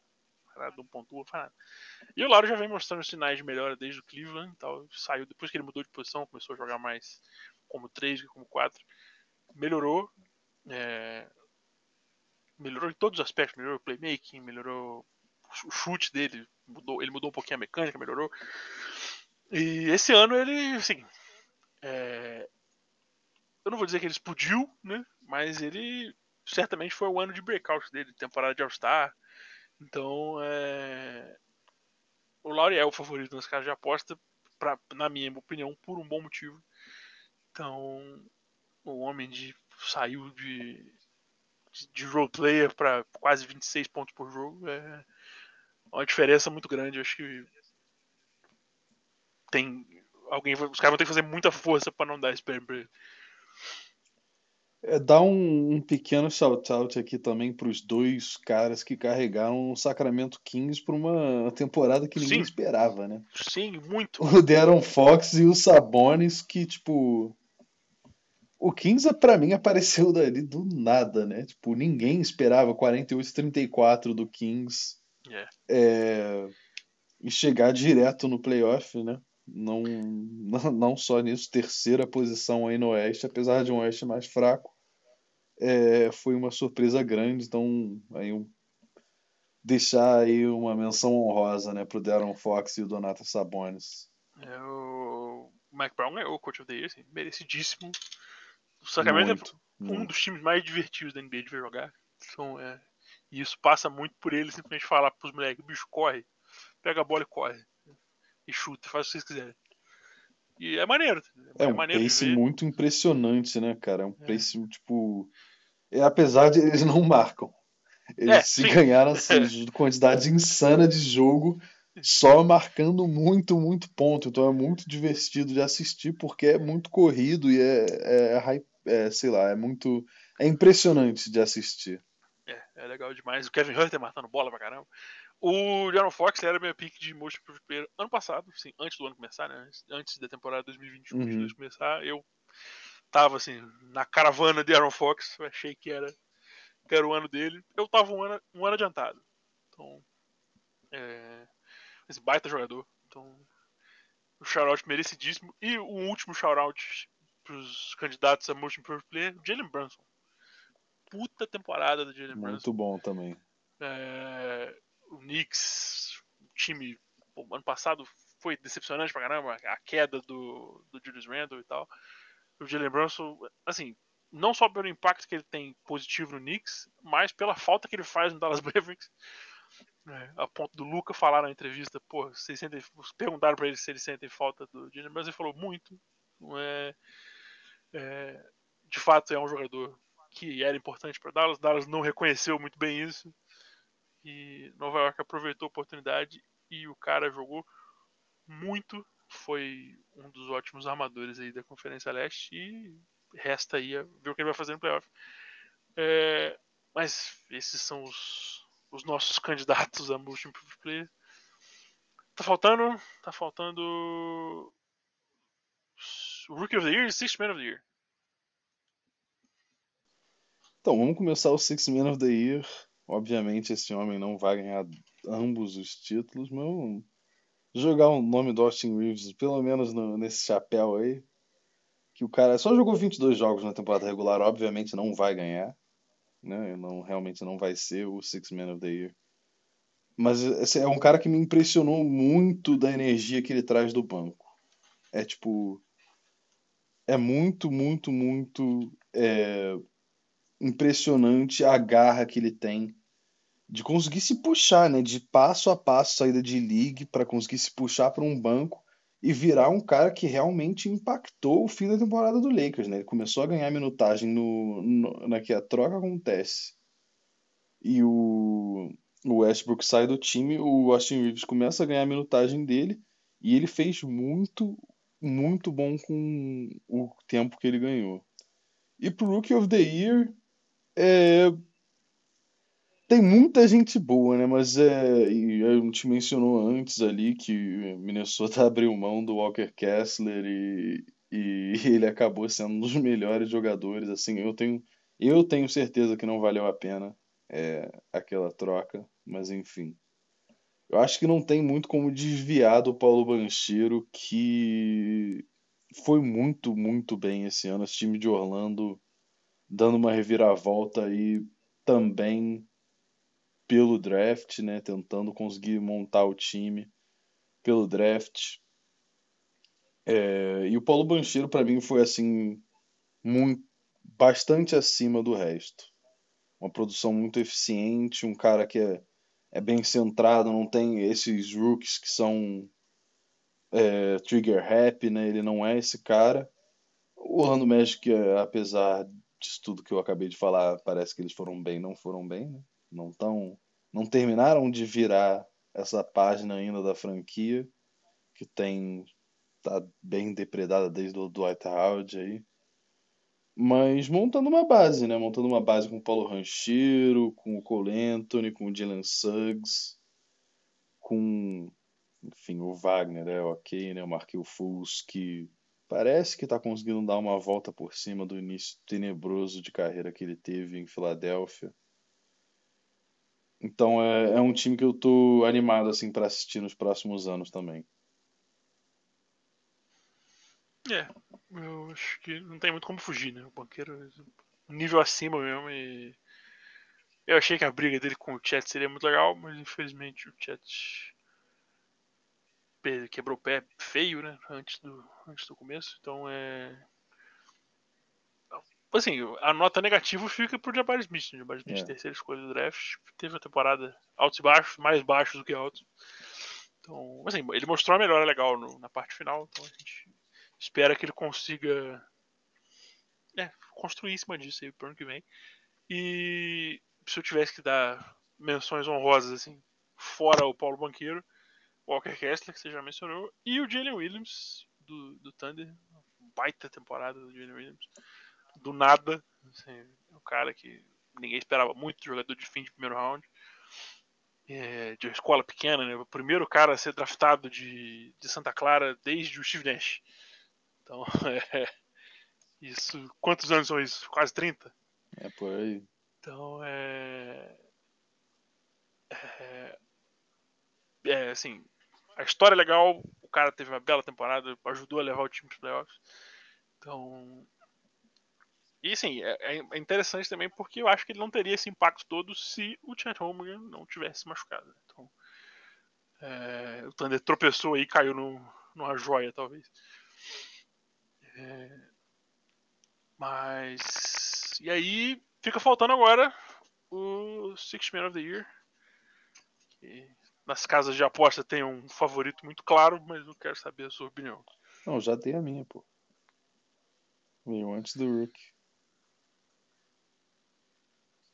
parada, não pontua, faz nada. E o Lauro já vem mostrando sinais de melhora desde o Cleveland, tal, saiu depois que ele mudou de posição, começou a jogar mais como 3 que como 4. Melhorou. É, melhorou em todos os aspectos, melhorou o playmaking, melhorou o chute dele, mudou, ele mudou um pouquinho a mecânica, melhorou. E esse ano ele, assim, é, eu não vou dizer que ele explodiu, né? Mas ele certamente foi o ano de breakout dele, temporada de All-Star, então, é... o Lauri é o favorito nas casas de aposta, pra, na minha opinião, por um bom motivo. Então, o homem de, saiu de, de, de role player para quase 26 pontos por jogo. É uma diferença muito grande. Acho que tem alguém, os caras vão ter que fazer muita força para não dar esse prêmio. É, dá um, um pequeno shout-out aqui também para os dois caras que carregaram o Sacramento Kings por uma temporada que ninguém Sim. esperava, né? Sim, muito. O Darren Fox e o Sabonis, que, tipo. O Kings, para mim, apareceu dali do nada, né? Tipo, ninguém esperava 48-34 do Kings. Yeah. É... E chegar direto no playoff, né? Não, não, <laughs> não só nisso, terceira posição aí no Oeste, apesar de um Oeste mais fraco é, foi uma surpresa grande, então aí um, deixar aí uma menção honrosa né, pro Darren Fox e o Donato Sabonis. É, o Mike Brown ganhou o Coach of the Year, assim, merecidíssimo. O Sacramento Muito, é um muito. dos times mais divertidos da NBA de ver jogar. Então, é, e isso passa muito por ele simplesmente falar pros moleques, bicho, corre, pega a bola e corre. E chuta, faz o que vocês quiserem. E é maneiro. É um maneiro pace muito impressionante, né, cara? É um pace, tipo. É, apesar de eles não marcam. Eles É, se sim. ganharam <laughs> essa quantidade insana de jogo só marcando muito, muito ponto. Então é muito divertido de assistir porque é muito corrido e é, é, hy- é, sei lá, é muito. É impressionante de assistir. É, é legal demais. O Kevin Hunter matando bola pra caramba. O Jaron Fox era meu pick de Most Improved Player ano passado, assim, antes do ano começar, né? Antes da temporada 2021 Uhum. 22 começar, eu tava assim, na caravana de Aaron Fox, achei que era, que era o ano dele. Eu tava um ano, um ano adiantado. Então, é, esse baita jogador. Então, o shoutout merecidíssimo. E o último shoutout pros candidatos a Most Improved Player, Jalen Brunson. Puta temporada do Jalen Brunson. Muito bom também. É, o Knicks, o time, pô, ano passado foi decepcionante pra caramba, a queda do, do Julius Randle e tal. O Jalen Brunson, assim, não só pelo impacto que ele tem positivo no Knicks, mas pela falta que ele faz no Dallas <laughs> Mavericks. É, a ponto do Luca falar na entrevista, pô, vocês sentem, perguntaram pra ele se ele sente falta do Jalen Brunson, ele falou muito. É, é, de fato é um jogador que era importante para Dallas. Dallas não reconheceu muito bem isso. E Nova York aproveitou a oportunidade e o cara jogou muito. Foi um dos ótimos armadores aí da Conferência Leste e resta aí ver o que ele vai fazer no playoff. É, mas esses são os, os nossos candidatos a Improved Player. Tá faltando, tá faltando Rookie of the Year e Sixth Man of the Year. Então, vamos começar o Six Man of the Year. Obviamente, esse homem não vai ganhar ambos os títulos, mas jogar o nome do Austin Reeves, pelo menos no- nesse chapéu aí. Que o cara só jogou 22 jogos na temporada regular, obviamente não vai ganhar. Né? Não, realmente não vai ser o Six Man of the Year. Mas esse é um cara que me impressionou muito da energia que ele traz do banco. É tipo. É muito, muito, muito. é, impressionante a garra que ele tem de conseguir se puxar, né, de passo a passo saída de league para conseguir se puxar para um banco e virar um cara que realmente impactou o fim da temporada do Lakers, né? Ele começou a ganhar minutagem no, no na que a troca acontece e o, o Westbrook sai do time, o Austin Reeves começa a ganhar a minutagem dele e ele fez muito, muito bom com o tempo que ele ganhou. E pro Rookie of the Year, é, tem muita gente boa, né? Mas é, e a gente mencionou antes ali que Minnesota <laughs> abriu mão do Walker Kessler e, e <laughs> ele acabou sendo um dos melhores jogadores. Assim, eu tenho, eu tenho certeza que não valeu a pena é, aquela troca, mas enfim. Eu acho que não tem muito como desviar do Paulo Banchero, que foi muito, muito bem esse ano. Esse time de Orlando dando uma reviravolta aí também pelo draft, né? Tentando conseguir montar o time pelo draft. É, e o Paulo Banchero, para mim, foi assim, muito, bastante acima do resto. Uma produção muito eficiente, um cara que é, é bem centrado, não tem esses rookies que são é, trigger happy, né? Ele não é esse cara. O Orlando Magic, apesar disso tudo que eu acabei de falar, parece que eles foram bem, não foram bem, né? Não tão, não terminaram de virar essa página ainda da franquia que tem tá bem depredada desde o Dwight Howard aí. Mas montando uma base, né? Montando uma base com o Paulo Rancheiro, com o Cole Anthony, com o Jalen Suggs, com, enfim, o Wagner é ok, né? O Marquinhos que parece que está conseguindo dar uma volta por cima do início tenebroso de carreira que ele teve em Filadélfia. Então é, é um time que eu tô animado assim para assistir nos próximos anos também. É, eu acho que não tem muito como fugir, né? O banqueiro nível acima mesmo e eu achei que a briga dele com o Chet seria muito legal, mas infelizmente o Chet quebrou o pé feio, né? Antes do, antes do começo, então é assim, a nota negativa fica pro Jabari Smith. O Jabari Smith, É. terceira escolha do draft, teve uma temporada altos e baixos, mais baixos do que altos. Então, assim, ele mostrou uma melhora legal no- na parte final, então a gente espera que ele consiga é, construir em cima disso aí pro ano que vem. E se eu tivesse que dar menções honrosas, assim, fora o Paulo Banqueiro, Walker Kessler, que você já mencionou, e o Jalen Williams, do, do Thunder. Baita temporada do Jalen Williams. Do nada. Assim, um cara que ninguém esperava muito, jogador de fim de primeiro round. É, de escola pequena, né? O primeiro cara a ser draftado de, de Santa Clara desde o Steve Nash. Então, <laughs> é, isso. Quantos anos são isso? Quase 30? É por aí. Então, é. É, é assim, a história é legal, o cara teve uma bela temporada, ajudou a levar o time para playoffs. Então. E assim, é, é interessante também porque eu acho que ele não teria esse impacto todo se o Chet Holmgren não tivesse machucado. Então, é, o Thunder tropeçou aí caiu no, numa joia, talvez. É, mas. E aí, fica faltando agora o Six Man of the Year. Que nas casas de aposta tem um favorito muito claro, mas eu quero saber a sua opinião. Não, já dei a minha, pô. Veio antes do Rook.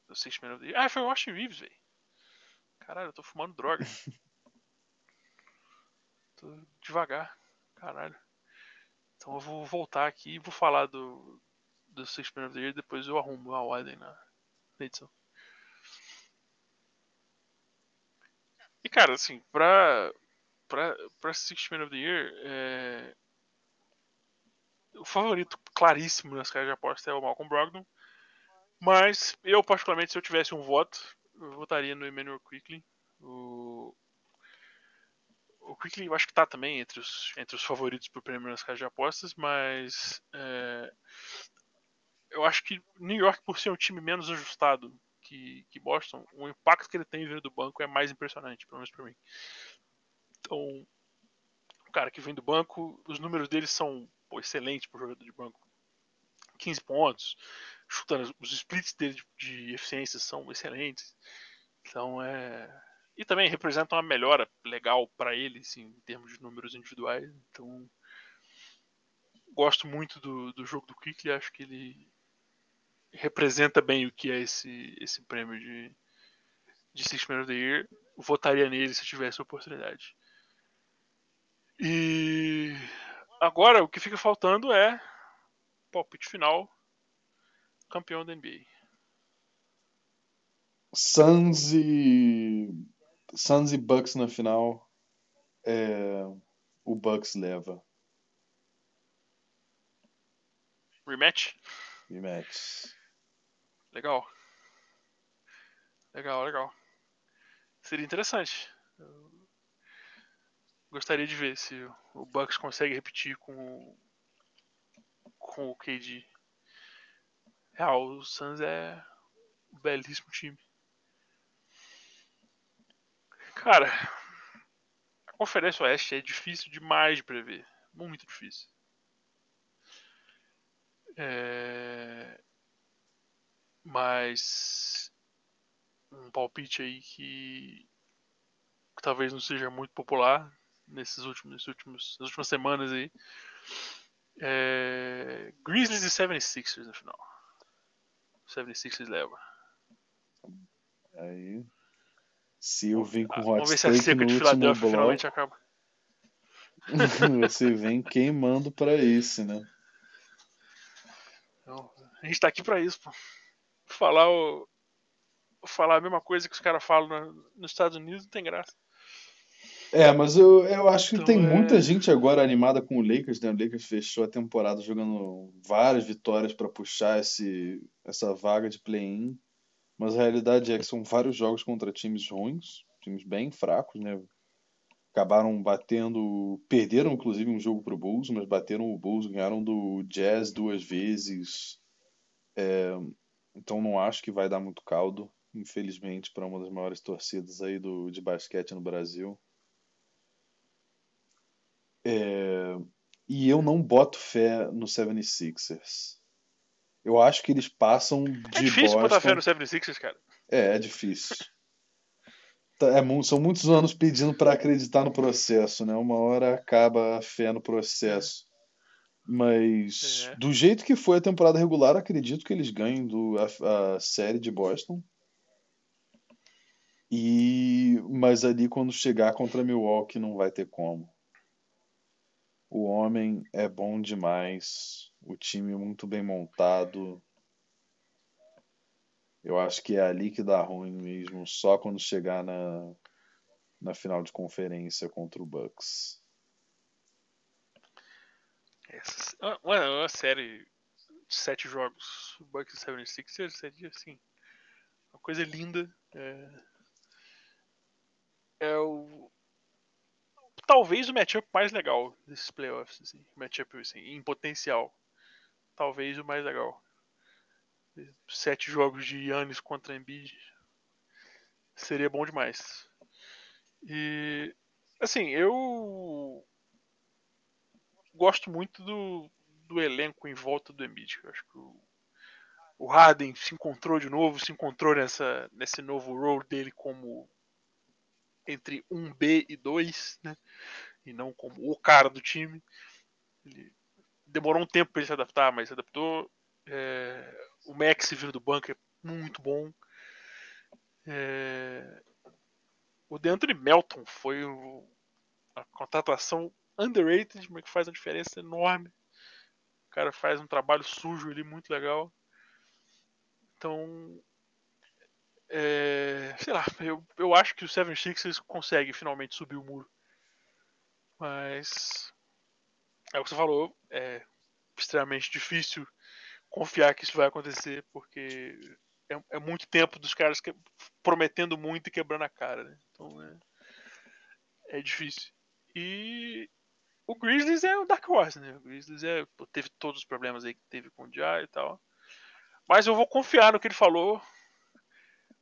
O Six Man of the. Ah, foi o Austin Reeves, velho. Caralho, eu tô fumando droga. <laughs> tô devagar. Caralho. Então eu vou voltar aqui e vou falar do, do Six Man of the Year, depois eu arrumo a ordem na, na edição. E cara, assim, pra, pra, pra Six Man of the Year, é... o favorito claríssimo nas casas de aposta é o Malcolm Brogdon. Mas eu, particularmente, se eu tivesse um voto, eu votaria no Emmanuel Quickly. O, o Quickly eu acho que tá também entre os, entre os favoritos pro prêmio nas casas de apostas, mas é, eu acho que New York, por ser um time menos ajustado que, que Boston, o impacto que ele tem vindo do banco é mais impressionante, pelo menos pra mim. Então, o cara que vem do banco, os números dele são pô, excelentes pro jogador de banco. 15 pontos, chutando os splits dele de, de eficiência são excelentes. Então é. E também representa uma melhora legal para ele, assim, em termos de números individuais. Então. Gosto muito do, do jogo do Quickly, acho que ele representa bem o que é esse, esse prêmio de, de Six Man of the Year. Votaria nele se tivesse a oportunidade. E agora o que fica faltando é palpite final campeão da NBA. Suns e. Suns e Bucks na final. É... O Bucks leva. Rematch? Rematch. Legal. Legal, legal. Seria interessante. Eu gostaria de ver se o Bucks consegue repetir com com o KD. Real, o Suns é um belíssimo time. Cara, a Conferência Oeste é difícil demais de prever. Muito difícil. É... Mas um palpite aí que, que talvez não seja muito popular nesses últimos, últimos, nas últimas semanas aí. É... Grizzlies e 76ers no final. 76ers leva. Aí. Se eu vim com Ah, hot Vamos ver se a take seca no de último bloco, finalmente acaba. <laughs> você vem queimando pra isso, né? Então, a gente tá aqui pra isso, pô. Falar o. Falar a mesma coisa que os caras falam na- nos Estados Unidos não tem graça. É, mas eu, eu acho que Então, tem é- muita gente agora animada com o Lakers, né? O Lakers fechou a temporada jogando várias vitórias pra puxar esse, essa vaga de play-in. Mas a realidade é que são vários jogos contra times ruins, times bem fracos, né? Acabaram batendo, perderam inclusive um jogo pro Bulls, mas bateram o Bulls, ganharam do Jazz duas vezes. É, então não acho que vai dar muito caldo, infelizmente, para uma das maiores torcidas aí do, de basquete no Brasil. É, e eu não boto fé no 76ers. Eu acho que eles passam de É difícil Boston. botar fé no 76ers, cara. É, é difícil. Tá, é são muitos anos pedindo para acreditar no processo, né? Uma hora acaba a fé no processo. Mas É. do jeito que foi a temporada regular, acredito que eles ganhem do, a, a série de Boston. E mas ali quando chegar contra Milwaukee não vai ter como. O homem é bom demais, o time muito bem montado. Eu acho que é ali que dá ruim mesmo, só quando chegar na, na final de conferência contra o Bucks. <laughs> Essa, uma, uma série de sete jogos, Bucks e 76ers, seria assim, uma coisa linda. É, é o talvez o matchup mais legal desses playoffs, assim, matchup assim, em potencial, talvez o mais legal. Sete jogos de Yannis contra Embiid seria bom demais. E assim, eu gosto muito do, do elenco em volta do Embiid. Eu acho que o, o Harden se encontrou de novo, se encontrou nessa, nesse novo role dele como entre 1B e 2, né? E não como o cara do time. Ele demorou um tempo para ele se adaptar, mas se adaptou. É, o Max vindo do banco é muito bom. É, o DeAndre Melton foi o, a contratação underrated, mas que faz uma diferença enorme. O cara faz um trabalho sujo ali muito legal. Então, é, sei lá, eu, eu acho que o 76ers consegue finalmente subir o muro. Mas é o que você falou, é extremamente difícil confiar que isso vai acontecer, porque é, é muito tempo dos caras que, prometendo muito e quebrando a cara, né? Então é, é difícil. E o Grizzlies é o Dark Horse, né? O Grizzlies é, teve todos os problemas aí que teve com o Jai e tal. Mas eu vou confiar no que ele falou.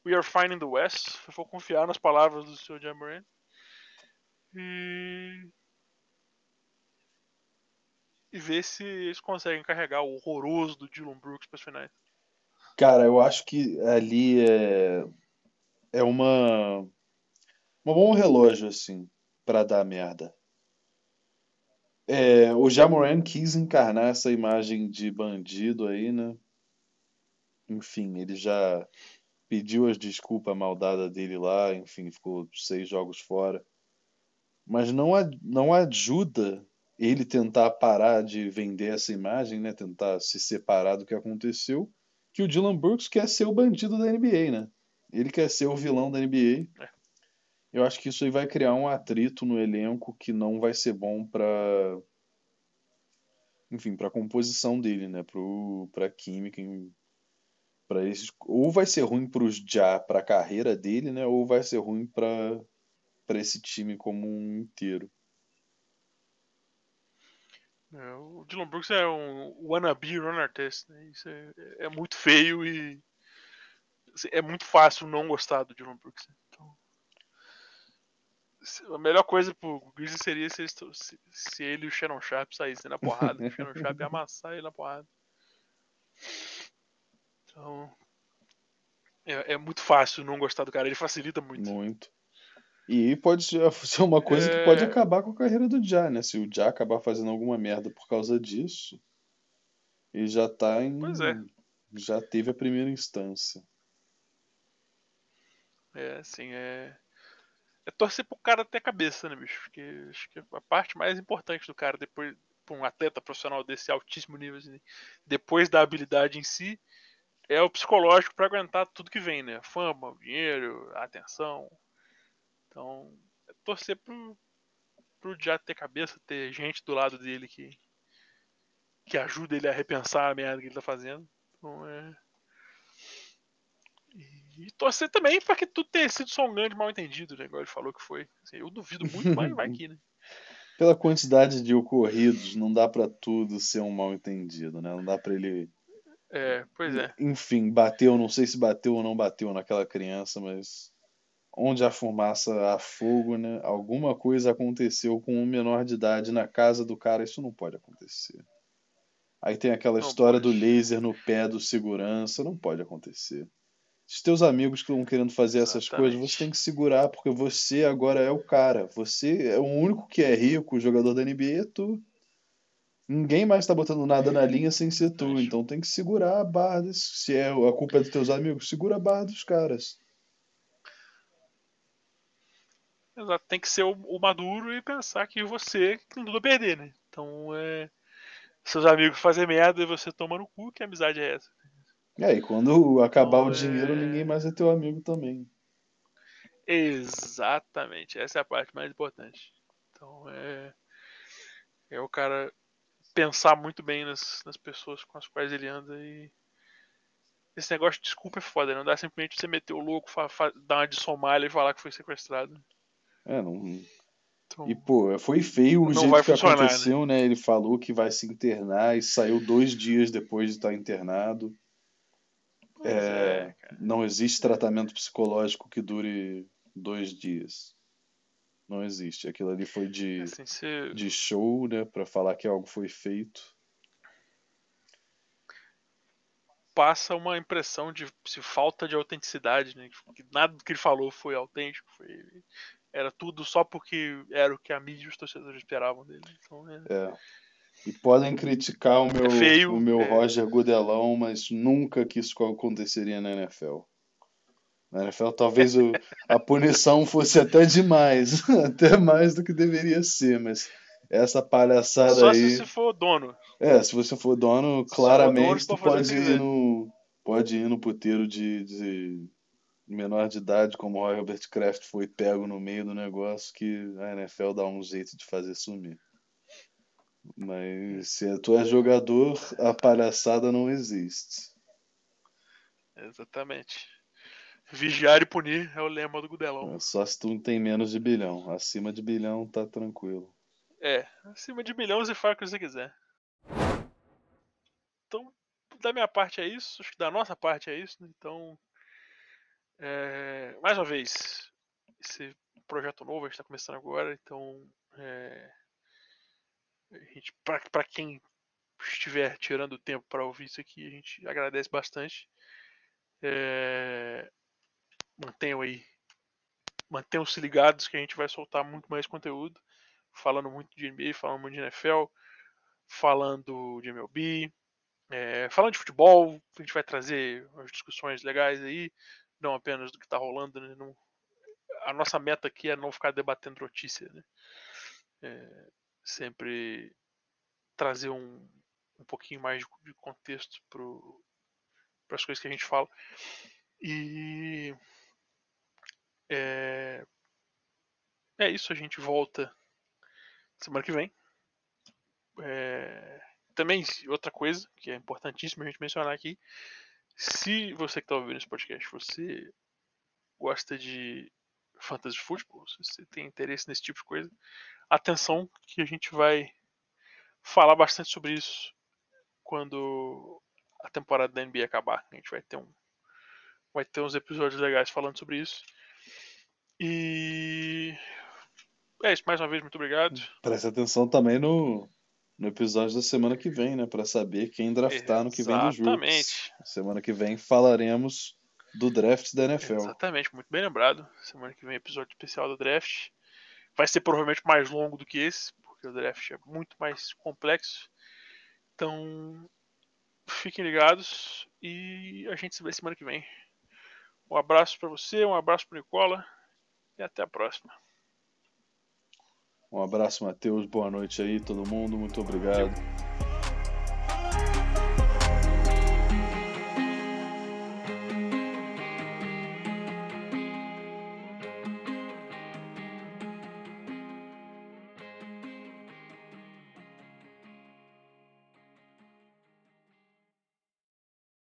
We are fine in the West. Eu vou confiar nas palavras do Sr. Jamoran. E... e ver se eles conseguem carregar o horroroso do Dylan Brooks para as finais. Cara, eu acho que ali é, é uma, uma bom relógio, assim, para dar merda. É, o Jamoran quis encarnar essa imagem de bandido aí, né? Enfim, ele já pediu as desculpas maldada dele lá, enfim, ficou seis jogos fora. Mas não, não ajuda ele tentar parar de vender essa imagem, né? Tentar se separar do que aconteceu. Que o Dylan Brooks quer ser o bandido da NBA, né? Ele quer ser o vilão da NBA. Eu acho que isso aí vai criar um atrito no elenco que não vai ser bom para enfim, para a composição dele, né, pro para química, para esses ou vai ser ruim para os já para a carreira dele, né, ou vai ser ruim para para esse time como um inteiro. É, o Dylan Brooks é um wannabe run artist, né? Isso é, é, muito feio e é muito fácil não gostar do Dylan Brooks. Né? A melhor coisa pro Grizzlies seria se, se, se, ele e o Shannon Sharp saíssem na porrada. o Shannon Sharp ia amassar ele na porrada. Então. É, é, muito fácil não gostar do cara, ele facilita muito. Muito. E pode ser <laughs> uma coisa é... que pode acabar com a carreira do Ja, né? Se o Ja acabar fazendo alguma merda por causa disso, ele já tá em. Pois é. Já teve a primeira instância. É, assim, é é torcer pro cara ter cabeça, né, bicho? Porque acho que a parte mais importante do cara, depois, pra um atleta profissional desse altíssimo nível, assim, depois da habilidade em si, é o psicológico para aguentar tudo que vem, né? A fama, dinheiro, a atenção. Então, é torcer pro, pro já ter cabeça, ter gente do lado dele que, que ajuda ele a repensar a merda que ele tá fazendo. Então, é. E torcer também para que tudo tenha sido só um grande mal entendido, né? Igual ele falou que foi. Assim, eu duvido muito, mas vai aqui, né? <laughs> Pela quantidade de ocorridos, não dá para tudo ser um mal entendido, né? Não dá para ele. É, pois é. Enfim, bateu, não sei se bateu ou não bateu naquela criança, mas onde a fumaça há fogo, né? Alguma coisa aconteceu com um menor de idade na casa do cara, isso não pode acontecer. Aí tem aquela não história pode. do laser no pé do segurança. Não pode acontecer. Se teus amigos que estão querendo fazer Exatamente. essas coisas, você tem que segurar, porque você agora é o cara. Você é o único que é rico, o jogador da NBA é tu. Ninguém mais tá botando nada na linha sem ser tu. Então tem que segurar a barra. Desse, se é a culpa é dos teus amigos, segura a barra dos caras. Exato, tem que ser o, o maduro e pensar que você tem tudo a perder, né? Então é. Seus amigos fazem merda e você toma no cu, que amizade é essa? É, e quando acabar então, o dinheiro, é... ninguém mais é teu amigo também. Exatamente, essa é a parte mais importante. Então é. É o cara pensar muito bem nas, nas pessoas com as quais ele anda e. Esse negócio de desculpa é foda, não dá simplesmente você meter o louco, dar uma de somalha e falar que foi sequestrado. É, não. Então, e, pô, foi feio o jeito que né? aconteceu, né? né? Ele falou que vai se internar e saiu dois dias depois de estar internado. É, é, não existe tratamento psicológico que dure dois dias. Não existe. Aquilo ali foi de, assim, se... de show, né? Pra falar que algo foi feito. Passa uma impressão de falta de autenticidade, né? Que nada do que ele falou foi autêntico. Foi era tudo só porque era o que a mídia e os torcedores esperavam dele. Então, é... é. E podem criticar o meu, é feio, o meu é... Roger Godelão, mas nunca que isso aconteceria na NFL. Na NFL talvez o, a punição fosse até demais, <laughs> até mais do que deveria ser, mas essa palhaçada Só aí. Só se você for dono. É, se você for dono, claramente dono, tu pode ir, no, pode ir no puteiro de, de menor de idade como o Robert Kraft foi pego no meio do negócio que a NFL dá um jeito de fazer sumir. Mas se tu é jogador, a palhaçada não existe. Exatamente. Vigiar e punir é o lema do Gudelão. É só se tu tem menos de bilhão. Acima de bilhão tá tranquilo. É, acima de bilhão você faz o que você quiser. Então, da minha parte é isso. Acho que da nossa parte é isso. Né? Então, é, mais uma vez, esse projeto novo a gente está começando agora, então é, para quem estiver tirando tempo para ouvir isso aqui, a gente agradece bastante. É, mantenham aí, mantenham-se ligados que a gente vai soltar muito mais conteúdo, falando muito de NBA, falando muito de NFL, falando de MLB, é, falando de futebol, a gente vai trazer umas discussões legais aí, não apenas do que está rolando. Né? Não, a nossa meta aqui é não ficar debatendo notícia. Né? É, sempre trazer um, um pouquinho mais de contexto para as coisas que a gente fala. E é, é isso, a gente volta semana que vem. É, também outra coisa que é importantíssima a gente mencionar aqui se você que está ouvindo esse podcast, você gosta de fantasy football, se você tem interesse nesse tipo de coisa, atenção que a gente vai falar bastante sobre isso quando a temporada da NBA acabar. A gente vai ter um vai ter uns episódios legais falando sobre isso. E é isso, mais uma vez, muito obrigado. Preste atenção também no no episódio da semana que vem, né? Para saber quem draftar no que vem dos Exatamente. Semana que vem falaremos do draft da NFL. Exatamente, muito bem lembrado. Semana que vem episódio especial do draft. Vai ser provavelmente mais longo do que esse, porque o draft é muito mais complexo. Então, fiquem ligados e a gente se vê semana que vem. Um abraço para você, um abraço para Nicola e até a próxima. Um abraço, Matheus. Boa noite aí, todo mundo. Muito obrigado.